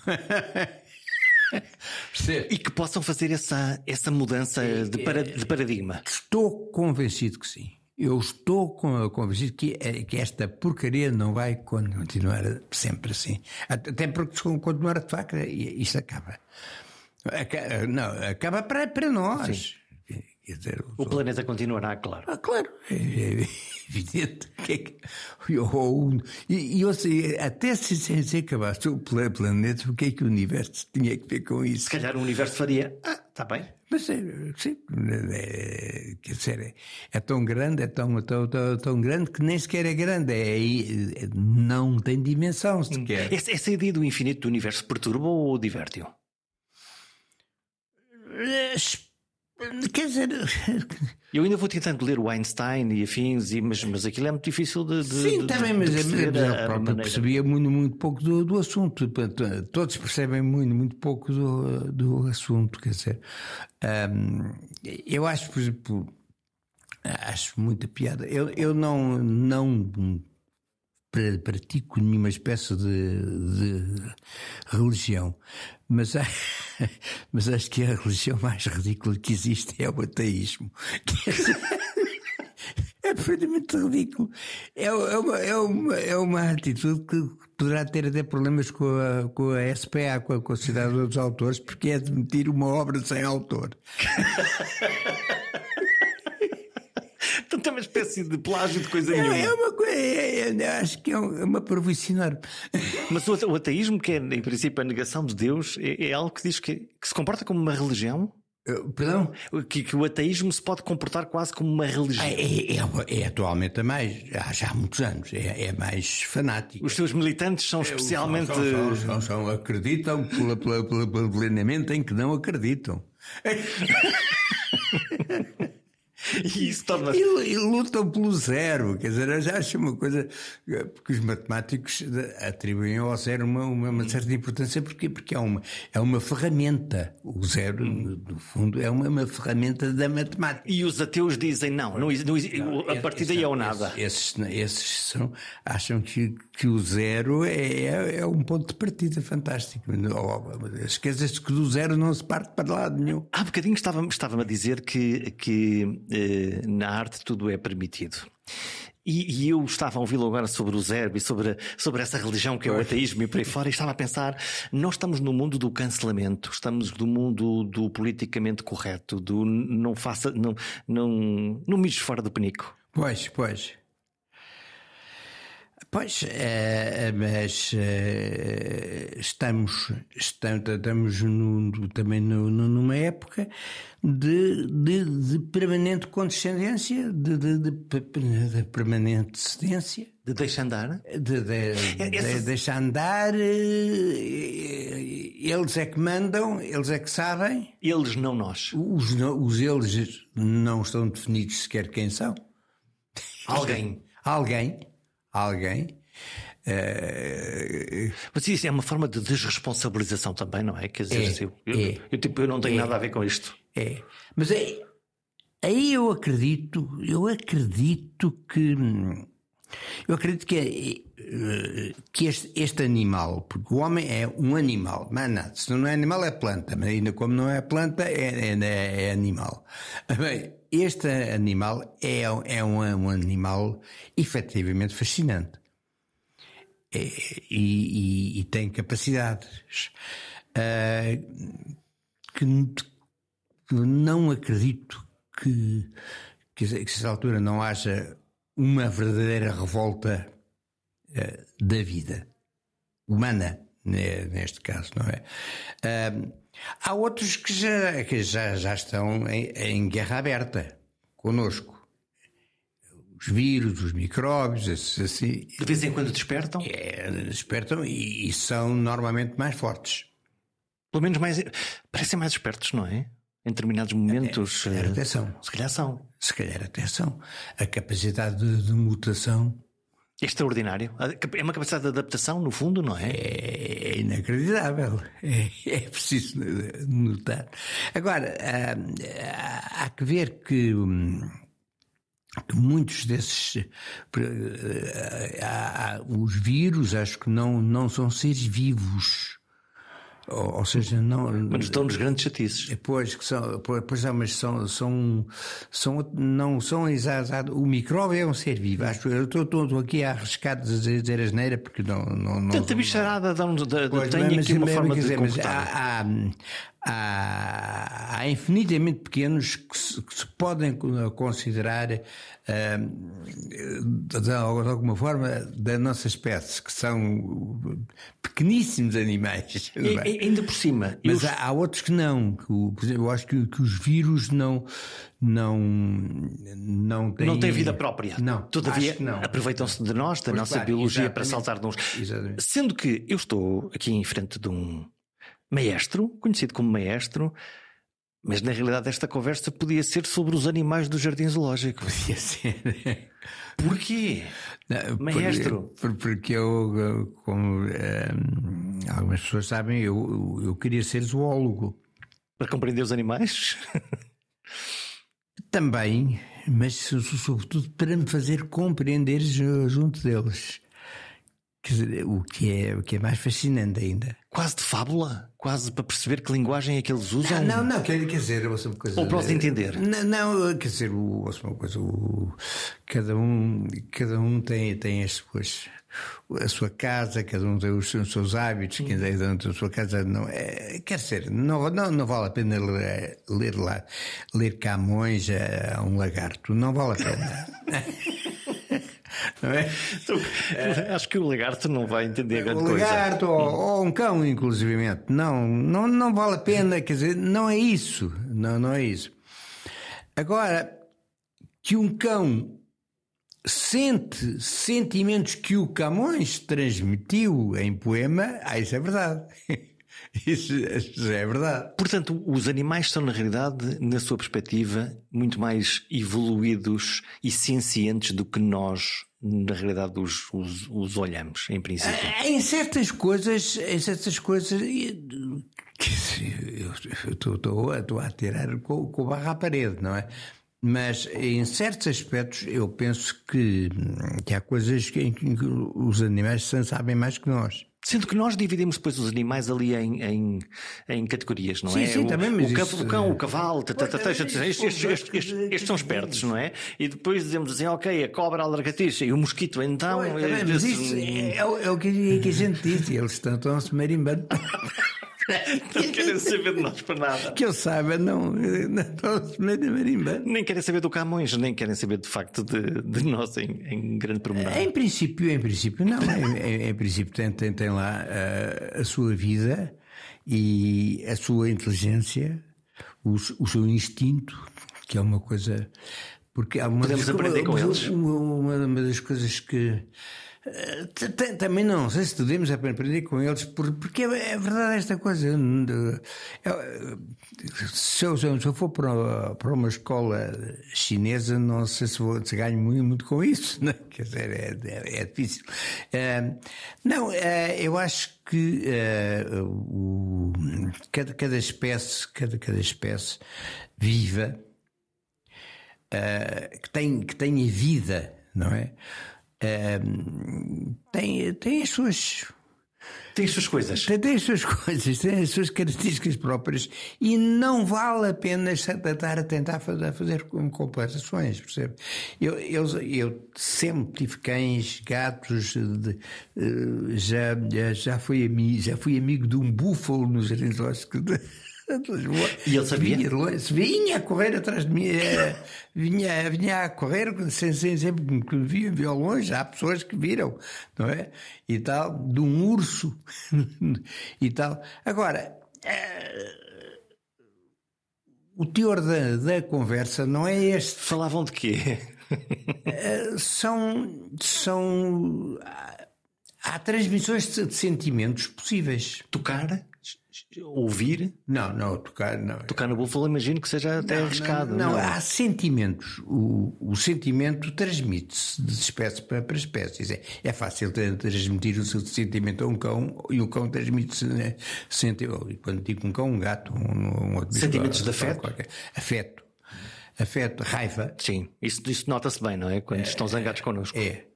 Speaker 1: e que possam fazer essa, essa mudança de, para, de paradigma.
Speaker 2: Estou convencido que sim. Eu estou convencido que, é, que esta porcaria não vai continuar sempre assim. Até porque se continuar de facto, isto acaba. Não, acaba para, para nós.
Speaker 1: Dizer, o planeta continuará, claro.
Speaker 2: Ah, claro, é, é evidente. Que é que, eu, e, eu sei, até se, se acabasse o planeta, o que é que o universo tinha que ver com isso?
Speaker 1: Se calhar o universo faria. Ah, está bem.
Speaker 2: Mas é, sim, é, quer dizer, é, é, tão grande, é tão, tão, tão, tão, grande que nem sequer é grande, é, é não tem dimensão sequer.
Speaker 1: Essa, essa ideia do infinito do universo perturba ou diverte-o?
Speaker 2: Quer dizer.
Speaker 1: Eu ainda vou tentando ler o Einstein e afins, e, mas, mas aquilo é muito difícil de. de
Speaker 2: Sim,
Speaker 1: de,
Speaker 2: também, mas, mas ele próprio percebia muito, muito pouco do, do assunto. Todos percebem muito, muito pouco do, do assunto. Quer dizer, um, eu acho, por exemplo, acho muita piada. Eu, eu não, não pratico nenhuma espécie de, de religião, mas, mas acho que a religião mais ridícula que existe é o ateísmo. É perfeitamente ridículo. É, é, uma, é, uma, é uma atitude que poderá ter até problemas com a, com a SPA, com a Sociedade dos Autores, porque é admitir uma obra sem autor.
Speaker 1: Portanto, é uma espécie de plágio de coisa é, nenhuma.
Speaker 2: É uma coisa, é, é, acho que é uma provincinar.
Speaker 1: Mas o, o, ateísmo, que é em princípio a negação de Deus, é, é algo que diz que, que, se comporta como uma religião?
Speaker 2: Perdão?
Speaker 1: Que, que, o ateísmo se pode comportar quase como uma religião.
Speaker 2: É, é, é, é atualmente a mais, há já há muitos anos, é, é mais fanático.
Speaker 1: Os seus militantes são especialmente. São,
Speaker 2: são, são, acreditam plenamente em que não acreditam.
Speaker 1: E torna
Speaker 2: e, e, lutam pelo zero. Quer dizer, eu já acho uma coisa. Porque os matemáticos atribuem ao zero uma, uma, uma certa importância, porque, porque é, uma, é uma ferramenta. O zero, no fundo, é uma, uma ferramenta da matemática.
Speaker 1: E os ateus dizem não, não, não, não a partir daí é o nada.
Speaker 2: Esses, esses são, acham que, que o zero é, é, é um ponto de partida fantástico. Esqueces que do zero não se parte para lado nenhum.
Speaker 1: Há bocadinho estava-me estava a dizer que. que eh, na arte tudo é permitido. E, e, eu estava a ouvi-lo agora sobre o Zerbe sobre, sobre essa religião que é o ateísmo e por aí fora, e estava a pensar: nós estamos no mundo do cancelamento, estamos no mundo do politicamente correto, do não faça, não, não, não mijes fora do penico.
Speaker 2: Pois, pois. Pois, é, mas é, estamos, estamos, estamos no, também no, numa época de, de, de permanente condescendência, de, de, de, permanente cedência.
Speaker 1: De deixar andar?
Speaker 2: De, de, é, de, deixar andar, eles é que mandam, eles é que sabem.
Speaker 1: Eles, não nós.
Speaker 2: Os, os eles não estão definidos sequer quem são.
Speaker 1: Alguém.
Speaker 2: Alguém alguém. Uh,
Speaker 1: Mas isso é uma forma de desresponsabilização também, não é? Quer dizer,
Speaker 2: é,
Speaker 1: assim, eu, é, eu, tipo, eu não tenho é, nada a ver com isto.
Speaker 2: É. Mas é, aí eu acredito, eu acredito que. Eu acredito que, é, que este, este, animal, porque o homem é um animal, mas nada, se não é animal é planta, mas ainda como não é planta é, é, é animal. Bem, este animal é, é um, um animal efetivamente fascinante. É, e, e, e, tem capacidades uh, que, que, não acredito que, que, a essa altura não haja uma verdadeira revolta uh, da vida humana, neste caso, não é? Uh, Há outros que já, que já, já estão em, em guerra aberta conosco. Os vírus, os micróbios, assim.
Speaker 1: De vez em quando despertam?
Speaker 2: É, despertam e, e são normalmente mais fortes.
Speaker 1: Pelo menos mais. parecem mais espertos, não é? Em determinados momentos.
Speaker 2: É, se calhar até são.
Speaker 1: Se calhar são.
Speaker 2: Se calhar até são. A capacidade de, de mutação
Speaker 1: Extraordinário. É uma capacidade de adaptação, no fundo, não é?
Speaker 2: É inacreditável. É, é preciso notar. Agora, há, há que ver que. Hum, que muitos desses uh, uh, os vírus acho que não não são seres vivos ou, ou seja, não.
Speaker 1: Mas estão nos grandes chatices.
Speaker 2: Pois, que são, pois é, mas são, são, são, não são exatos. O micróbio é um ser vivo. Acho, eu estou, estou aqui a arriscar de dizer, asneira porque não. não, não
Speaker 1: Tanta bicharada dá, dá, tem aqui uma forma de. Dizer, mas
Speaker 2: há, há, há, há, infinitamente pequenos que se, que se podem considerar uh, de, alguma forma da nossa espécie, que são pequeníssimos animais.
Speaker 1: E, é? ainda por cima.
Speaker 2: Mas há, há, outros que não. Que, por exemplo, eu acho que, que os vírus não não não têm,
Speaker 1: não têm vida própria.
Speaker 2: Não,
Speaker 1: todavia aproveitam-se de nós, da pois nossa claro, biologia para saltar nos. Sendo que eu estou aqui em frente de um maestro, conhecido como maestro, mas na realidade esta conversa podia ser sobre os animais do jardim zoológico.
Speaker 2: Podia ser.
Speaker 1: Porquê? Não, maestro?
Speaker 2: Porque, porque eu, como eh, algumas pessoas sabem, eu, eu queria ser zoólogo.
Speaker 1: Para compreender os animais?
Speaker 2: Também, mas sobretudo para me fazer compreender junto deles. Quer dizer, o que, é, o que é mais fascinante ainda.
Speaker 1: Quase de fábula? Quase para perceber que linguagem é que eles usam?
Speaker 2: Não, não, quer, quer dizer, uma coisa.
Speaker 1: Ou para os entender?
Speaker 2: Não, não quer dizer, uma coisa, o, cada um, cada um tem, tem as suas, a sua casa, cada um tem os, os seus hábitos, quem tem dentro da sua casa não é, quer dizer, não, não, não vale a pena ler, ler lá, ler Camões a, a um lagarto, não vale a pena.
Speaker 1: Não é? Então, acho que o lagarto não vai entender grande
Speaker 2: coisa. O lagarto ou, ou, um cão, inclusivamente. Não, não, não vale a pena, quer dizer, não é isso. Não, não é isso. Agora, que um cão sente sentimentos que o Camões transmitiu em poema, ah, isso é verdade. Isso, isso, é verdade.
Speaker 1: Portanto, os animais são, na realidade, na sua perspectiva, muito mais evoluídos e sencientes do que nós, na realidade, os, os, os olhamos, em princípio.
Speaker 2: Ah, em certas coisas, em certas coisas. Eu estou a tirar com, com barra à parede, não é? Mas em certos aspectos eu penso que, que há coisas que, que os animais sabem mais que nós.
Speaker 1: Sendo que nós dividimos depois os animais ali em, em, em categorias, não
Speaker 2: sim,
Speaker 1: é?
Speaker 2: Sim,
Speaker 1: o,
Speaker 2: também, mas
Speaker 1: o,
Speaker 2: isso...
Speaker 1: o cão, o cavalo, estes, são espertos, não é? E depois dizemos assim, ok, a cobra, a largatixa e o mosquito, então.
Speaker 2: Pois, também, mas isso é, é, o que, é que a gente diz, eles estão, estão a se marimbando.
Speaker 1: não querem saber de nós para nada.
Speaker 2: Que eu saiba, não. não
Speaker 1: nem querem saber do Camões, nem querem saber de facto de, de nós em, em grande pormenor.
Speaker 2: Em princípio, em princípio, não. em, em, princípio, tem, tem, tem lá a, a, sua vida e a sua inteligência, o, o seu instinto, que é uma coisa. Porque há uma
Speaker 1: Podemos das, aprender com eles.
Speaker 2: Uma, uma das coisas que eh, também não sei se devemos aprender com eles, porque é verdade esta coisa. Se eu, se eu for para, uma escola chinesa, não sei se, vou, se ganho muito, muito com isso, né? quer dizer, é, é, é difícil. Eh, não, eh, eu acho que o, cada, cada espécie, cada, cada espécie viva, que, tem, que tenha vida, não é? Tem, tem as suas.
Speaker 1: Tem as suas coisas.
Speaker 2: Tem, tem, as suas coisas, tem as suas características próprias e não vale a pena estar a tentar fazer, fazer compensações, percebe? Eu, eu, eu sempre tive cães, gatos, de, eh, já, já, fui amigo, já fui amigo de um búfalo nos jardins
Speaker 1: e ele sabia?
Speaker 2: Vinha, vinha a correr atrás de mim, eh, vinha, vinha a correr sem, sem sempre que me via, via longe. Há pessoas que viram, não é? E tal, de um urso e tal. Agora, eh, o teor da, da conversa não é este.
Speaker 1: Falavam de quê?
Speaker 2: Eh, são. são há transmissões de sentimentos possíveis.
Speaker 1: Tocar? Ouvir.
Speaker 2: Não, não, tocar não.
Speaker 1: Tocar no búfalo, imagino que seja até
Speaker 2: não,
Speaker 1: arriscado.
Speaker 2: Não, não, há sentimentos. O, o sentimento transmite-se de espécie para, para espécies. É, é fácil transmitir o seu sentimento a um cão e o cão transmite-se. Né, quando digo um cão, um gato, um, um outro
Speaker 1: Sentimentos de afeto?
Speaker 2: Qualquer. Afeto. Afeto, raiva.
Speaker 1: Sim, isso, isso nota-se bem, não é? Quando é, estão zangados connosco.
Speaker 2: É.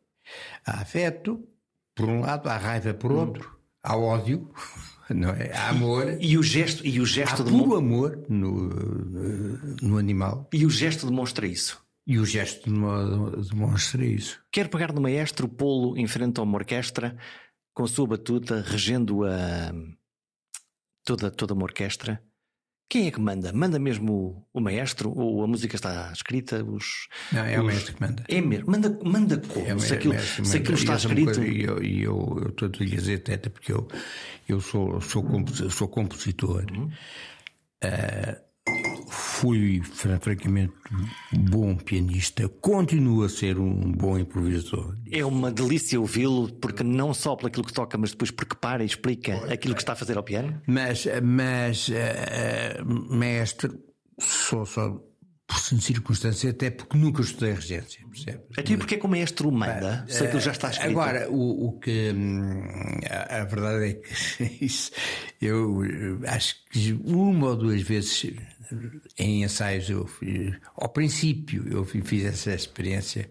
Speaker 2: Há afeto, por um lado, há raiva por outro, hum. há ódio não é? Há amor.
Speaker 1: E o gesto, e o gesto
Speaker 2: há puro amor no, no animal.
Speaker 1: E o gesto demonstra isso.
Speaker 2: E o gesto demonstra isso.
Speaker 1: Quer pegar no maestro, pô-lo em frente a uma orquestra, com a sua batuta, regendo a toda, toda uma orquestra quem é que manda? Manda mesmo o, maestro ou a música está escrita? Os,
Speaker 2: não, é
Speaker 1: os...
Speaker 2: o maestro que manda.
Speaker 1: É mesmo. Manda, manda como? É, se, aquilo, mestre, se aquilo está escrito.
Speaker 2: E eu, eu, eu estou a dizer até porque eu, eu sou, sou, sou compositor. Uhum. Uh, fui francamente bom pianista, continuo a ser um bom improvisador.
Speaker 1: É uma delícia ouvi-lo, porque não só pelo que toca, mas depois porque para e explica aquilo que está a fazer ao piano.
Speaker 2: Mas, mas uh, mestre, sou só por circunstância, até porque nunca estudei regência, percebes?
Speaker 1: Até porque é como maestro manda, sei que já está escrito.
Speaker 2: Agora, o, o que hum, a, a, verdade é que isso, eu acho que uma ou duas vezes em ensaios eu ao princípio eu fiz essa experiência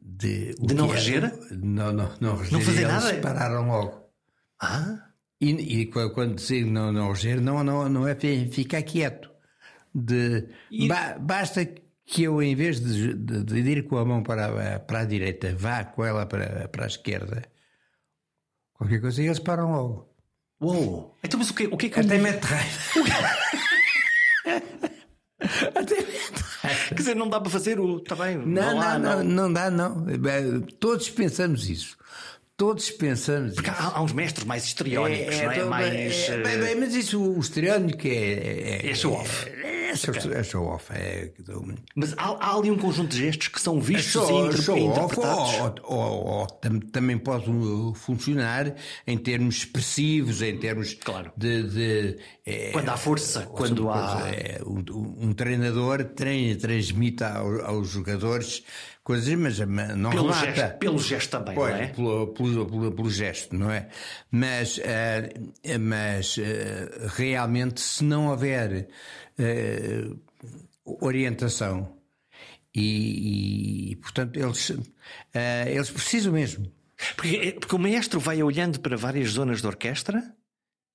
Speaker 2: de,
Speaker 1: de não reger?
Speaker 2: Não, não, não reger.
Speaker 1: Não fazer nada?
Speaker 2: pararam logo.
Speaker 1: Ah?
Speaker 2: E, e quando dizem não, não reger, não, não, não é ficar quieto. De, e... ba, basta que eu, em vez de, de, de, ir com a mão para, para a direita, vá com ela para, para a esquerda, qualquer coisa, e eles param logo.
Speaker 1: Uou! Então, mas o que, o que é que
Speaker 2: Até raiva.
Speaker 1: Até Quer dizer, não dá para fazer o. Está bem?
Speaker 2: Não, não, não, não, dá, não. Todos pensamos isso. Todos pensamos.
Speaker 1: Porque há, uns mestres mais histriónicos, é, é, não é? mais. É,
Speaker 2: é, mas isso, o histriónico é.
Speaker 1: É, é show-off.
Speaker 2: É, show, é show-off. É,
Speaker 1: mas há, há, ali um conjunto de gestos que são vistos é show, e show interpretados.
Speaker 2: Ou, ou, ou, também pode funcionar em termos expressivos, em termos
Speaker 1: claro.
Speaker 2: de. de
Speaker 1: quando há força, quando há.
Speaker 2: Um, um, treinador treina, transmite aos, aos jogadores coisas, mas não
Speaker 1: pelo
Speaker 2: remata.
Speaker 1: Gesto, pelo gesto também,
Speaker 2: pois,
Speaker 1: não é?
Speaker 2: Pelo, pelo, pelo, pelo, gesto, não é? Mas, uh, mas uh, realmente, se não houver uh, orientação e, e, portanto, eles, eles precisam mesmo.
Speaker 1: Porque, porque o maestro vai olhando para várias zonas da orquestra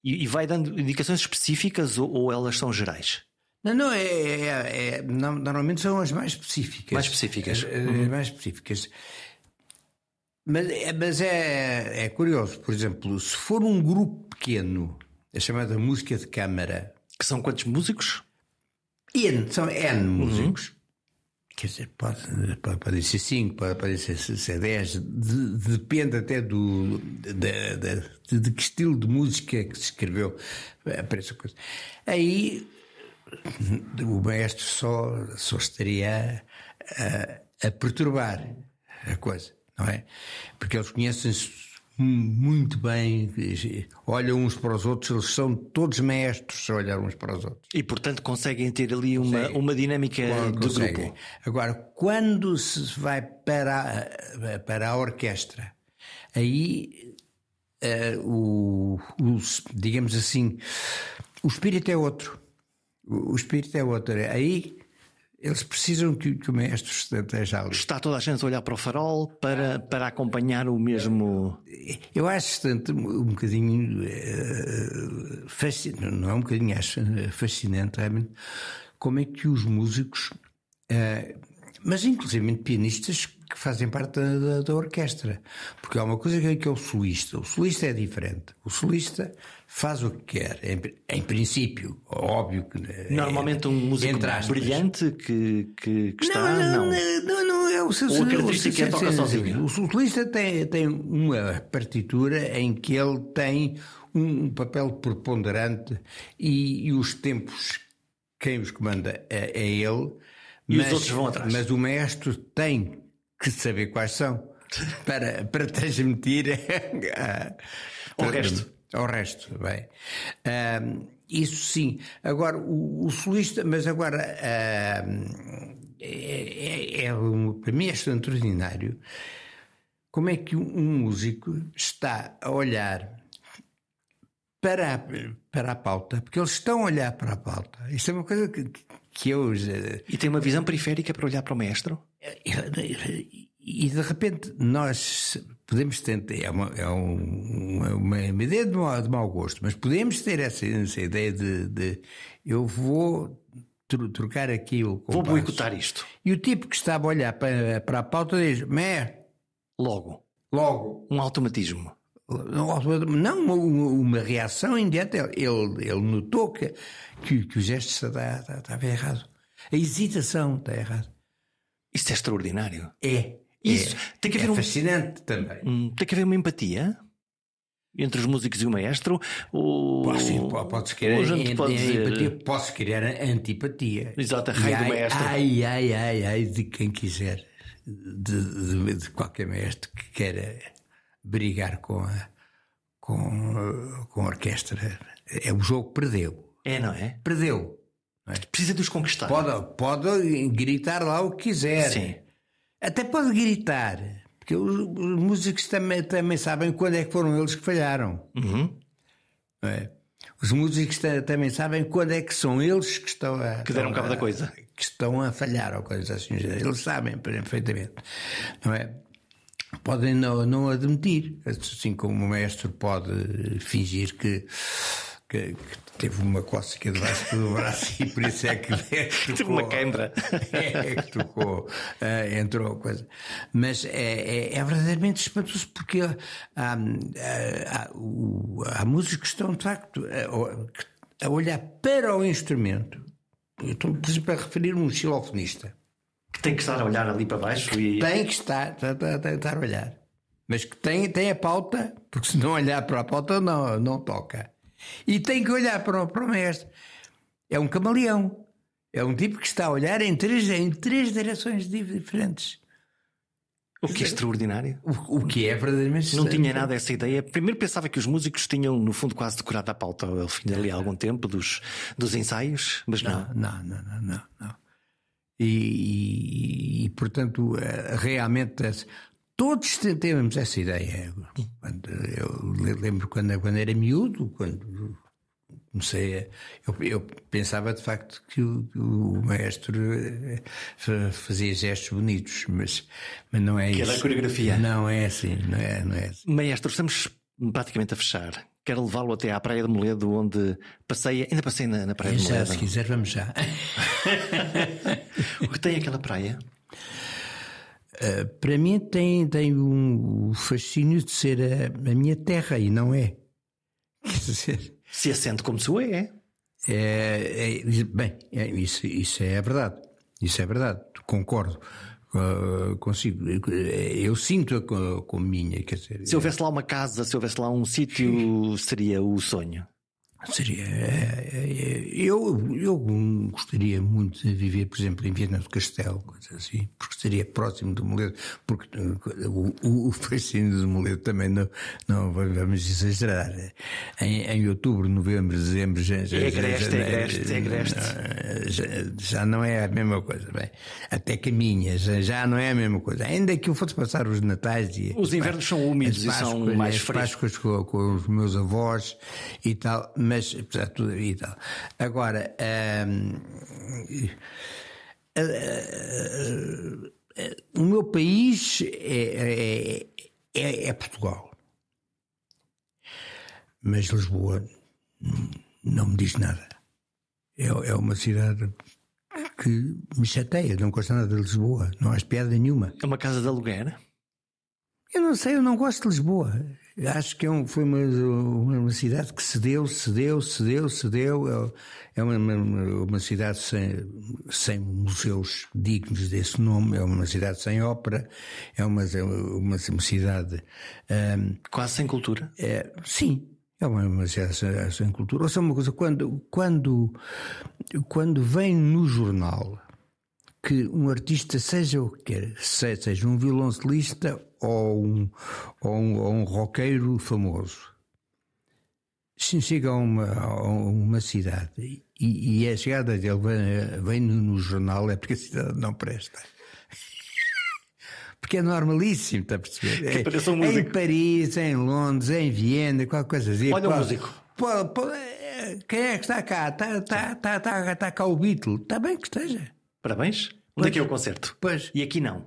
Speaker 1: e, e vai dando indicações específicas ou, ou elas são gerais?
Speaker 2: Não, não, é, é, é, normalmente são as mais específicas.
Speaker 1: Mais específicas.
Speaker 2: Uhum. Mais específicas. Mas, é, mas é, é curioso, por exemplo, se for um grupo pequeno, a chamada música de câmara.
Speaker 1: Que são quantos músicos?
Speaker 2: N, são N uhum. músicos. Uhum. Quer dizer, pode, pode, pode ser 5, pode, pode ser, ser 10, de, depende até do, de, de, de, que estilo de música que se escreveu. Coisa. Aí o maestro só, só estaria a, a, perturbar a coisa, não é? Porque eles conhecem-se muito bem, olham uns para os outros, eles são todos maestros a olhar uns para os outros.
Speaker 1: E portanto conseguem ter ali uma, uma dinâmica do grupo.
Speaker 2: Agora, quando se vai para a, para a orquestra, aí uh, o, o, digamos assim, o espírito é outro. O, espírito é outro. Aí eles precisam que, que o maestro esteja ali.
Speaker 1: Está toda a gente a olhar para o farol para, para acompanhar o mesmo.
Speaker 2: Eu acho tanto um bocadinho uh, fascinante, não é um bocadinho, acho fascinante realmente, como é que os músicos, uh, mas inclusive pianistas, que fazem parte da, da, da, orquestra. Porque há uma coisa que é, que é o solista. O solista é diferente. O solista faz o que quer, em, em princípio, óbvio que.
Speaker 1: É Normalmente um músico brilhante que, que, que está.
Speaker 2: Não, não, não, não, é o seu
Speaker 1: Ou toca sozinho.
Speaker 2: O solista tem, tem uma partitura em que ele tem um papel preponderante e, e os tempos, quem os comanda é, é ele.
Speaker 1: E mas, os outros vão atrás.
Speaker 2: Mas o maestro tem que saber quais são para, para transmitir
Speaker 1: ao resto.
Speaker 2: ao resto, bem. Uh, isso sim. Agora, o, o solista, mas agora, uh, é, é, é, para mim é extraordinário como é que um músico está a olhar para a, para a pauta, porque eles estão a olhar para a pauta. Isto é uma coisa que, que eu.
Speaker 1: E tem uma visão periférica para olhar para o maestro?
Speaker 2: E de repente nós podemos ter, é uma, é uma, uma, ideia de mau, de mau gosto, mas podemos ter essa, essa ideia de, de, eu vou trocar aquilo.
Speaker 1: Vou boicotar isto.
Speaker 2: E o tipo que estava a olhar para, para a pauta diz: Mé.
Speaker 1: Logo.
Speaker 2: Logo.
Speaker 1: Um automatismo.
Speaker 2: Não, uma, uma reação imediata. Ele, ele notou que, que, que o gesto estava, estava errado. A hesitação está errada.
Speaker 1: Isso é extraordinário.
Speaker 2: É.
Speaker 1: Isso.
Speaker 2: É,
Speaker 1: tem que haver
Speaker 2: é
Speaker 1: um,
Speaker 2: fascinante também.
Speaker 1: Hum, tem que haver uma empatia entre os músicos e o maestro. Ou...
Speaker 2: Sim, pode-se criar
Speaker 1: gente pode dizer...
Speaker 2: empatia, posso criar antipatia.
Speaker 1: Exato, a rei do maestro.
Speaker 2: Ai, ai, ai, ai, de quem quiser, de, de, de qualquer maestro que queira brigar com a, com, com a orquestra. É o jogo perdeu.
Speaker 1: É, não é?
Speaker 2: Perdeu. Não é?
Speaker 1: Precisa de os conquistar.
Speaker 2: Pode, pode gritar lá o que quiser.
Speaker 1: Sim.
Speaker 2: Até pode gritar. Porque os, os músicos também, também sabem quando é que foram eles que falharam.
Speaker 1: Uhum.
Speaker 2: Não é? Os músicos também sabem quando é que são eles que estão a.
Speaker 1: Que deram cabo da coisa.
Speaker 2: Que estão a falhar ou coisas assim. Eles sabem perfeitamente. Não é? Podem não, não admitir. Assim como o mestre pode fingir que que, que, teve uma cócega debaixo do braço e por isso é que, é que
Speaker 1: teve uma queimbra.
Speaker 2: É que tocou, uh, entrou coisa. Mas é, é, é verdadeiramente espantoso porque há, há, há, há músicos que estão de facto a, a olhar para o instrumento. Eu estou, por exemplo, a referir-me um xilofonista.
Speaker 1: Que tem que estar a olhar ali para baixo e.
Speaker 2: Tem que estar, tem, tem, tem que estar a olhar. Mas que tem, tem a pauta, porque se não olhar para a pauta não, não toca. E tem que olhar para o, para o mestre. É um camaleão. É um tipo que está a olhar em três, em três direções diferentes.
Speaker 1: O que é extraordinário.
Speaker 2: O, o que é verdadeiramente
Speaker 1: Não tinha nada essa ideia. Primeiro pensava que os músicos tinham, no fundo, quase decorado a pauta ao fim ali há algum tempo dos, dos ensaios, mas não.
Speaker 2: Não, não, não, não. não. E, e, e, portanto, eh, realmente Todos temos essa ideia. Quando, eu lembro quando, quando era miúdo, quando comecei a. Eu, eu pensava de facto que o, o, maestro eh, fazia gestos bonitos, mas, mas não é
Speaker 1: que
Speaker 2: isso.
Speaker 1: Que era a coreografia.
Speaker 2: Não é assim, não é, não é assim.
Speaker 1: Maestro, estamos praticamente a fechar. Quero levá-lo até à Praia de Moledo, onde passei, ainda passei na, na Praia
Speaker 2: já,
Speaker 1: de Moledo.
Speaker 2: Se quiser, vamos já.
Speaker 1: o que tem aquela praia?
Speaker 2: Uh, para mim tem, tem um, o fascínio de ser a, a, minha terra e não é.
Speaker 1: Quer dizer, se assente como sua é.
Speaker 2: é, é bem, é, isso, isso é verdade. Isso é verdade. Concordo. Uh, consigo. Eu sinto-a como minha. Quer dizer,
Speaker 1: se houvesse lá uma casa, se houvesse lá um sítio, seria o sonho.
Speaker 2: Seria. É, é, é, eu, eu gostaria muito de viver, por exemplo, em Viena do Castelo, assim, porque seria próximo do Moledo, porque o, o, o fascínio do Moledo também não, não vamos exagerar. Em, em outubro, novembro, dezembro, já, já,
Speaker 1: é agreste, é agreste, é agreste.
Speaker 2: Já, já, não é a mesma coisa. Bem, até caminha, já, já não é a mesma coisa. Ainda que eu fosse passar os natais e.
Speaker 1: Os invernos são úmidos e são mais
Speaker 2: frescos. com, com os meus avós e tal, mas mas apesar de tudo e tal. Agora, um, uh, uh, o meu país é, é, é, é, Portugal. Mas Lisboa não me diz nada. É, é uma cidade que me chateia, não gosto nada de Lisboa, não há piada nenhuma.
Speaker 1: É uma casa de aluguer?
Speaker 2: Eu não sei, eu não gosto de Lisboa. Acho que é um, foi uma, uma, cidade que cedeu, cedeu, cedeu, cedeu. É uma, uma, uma, cidade sem, sem museus dignos desse nome, é uma cidade sem ópera, é uma, uma, uma cidade. Um,
Speaker 1: Quase sem cultura?
Speaker 2: É, sim, é uma, uma cidade sem, sem cultura. Ou seja, uma coisa, quando, quando, quando vem no jornal que um artista, seja o que quer, seja um violoncelista ou um, ou um, ou um roqueiro famoso, se chega a uma, a uma cidade e, e a chegada dele vem, vem no, no, jornal, é porque a cidade não presta. Porque é normalíssimo, está a perceber? É,
Speaker 1: um
Speaker 2: em Paris, em Londres, em Viena, qualquer coisa assim.
Speaker 1: Olha o músico.
Speaker 2: Pô, pô, é, quem é que está cá? Está, está, está, está, está cá o Beatle. Está bem que esteja.
Speaker 1: Parabéns. Onde é que é o concerto?
Speaker 2: Pois.
Speaker 1: E aqui não?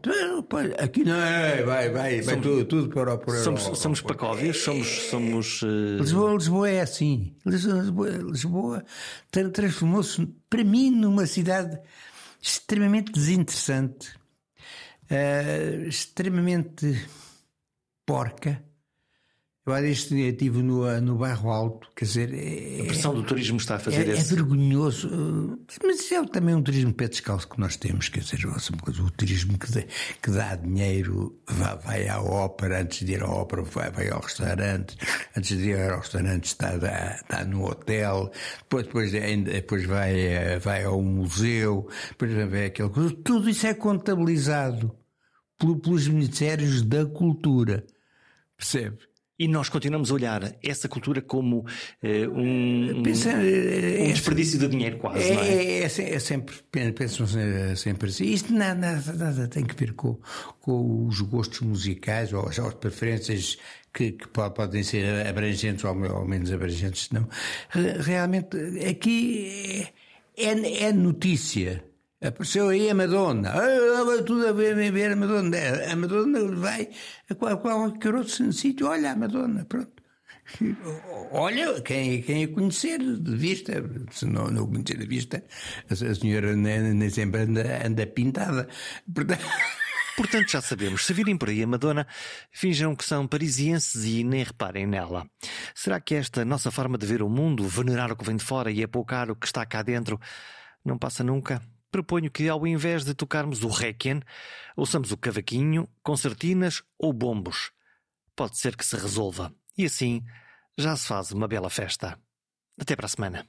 Speaker 2: Pois, aqui não, é, vai, vai, vai tudo, tudo para o para
Speaker 1: Somos, somos pacóvios, somos. somos uh...
Speaker 2: Lisboa, Lisboa é assim. Lisboa, Lisboa transformou-se, para mim, numa cidade extremamente desinteressante, uh, extremamente porca eu dias estive no, no bairro Alto, quer dizer.
Speaker 1: É, a pressão do turismo está a fazer
Speaker 2: é,
Speaker 1: esse.
Speaker 2: É vergonhoso. Mas é também um turismo pé descalço que nós temos, quer dizer, o turismo que, dá, que dá dinheiro, vai, vai, à ópera, antes de ir à ópera, vai, vai ao restaurante, antes de ir ao restaurante está, está no hotel, depois, depois, depois vai, vai ao museu, depois vai aquele. Tudo isso é contabilizado pelos Ministérios da Cultura. Percebe?
Speaker 1: E nós continuamos a olhar essa cultura como uh, um,
Speaker 2: Pensa,
Speaker 1: um, um desperdício de dinheiro quase,
Speaker 2: é,
Speaker 1: não é?
Speaker 2: É, é, é sempre, penso sempre assim. Isto nada, nada, nada tem que ver com, com os gostos musicais ou as, as preferências que, que, podem ser abrangentes ou, ou menos abrangentes. Não. Realmente, aqui é, é, é notícia. Apareceu aí a Madonna. Ah, tudo a ver, a ver a Madonna. A Madonna vai a qualquer outro sítio. Olha a Madonna, pronto. Olha, quem, quem a conhecer de vista, se não, não conhecer de vista, a, senhora nem, nem sempre anda, anda pintada.
Speaker 1: Portanto... Portanto, já sabemos, se virem por aí a Madonna, finjam que são parisienses e nem reparem nela. Será que esta nossa forma de ver o mundo, venerar o que vem de fora e apoucar o que está cá dentro, não passa nunca? Proponho que, ao invés de tocarmos o Requiem, ouçamos o cavaquinho, concertinas ou bombos. Pode ser que se resolva. E assim já se faz uma bela festa. Até para a semana.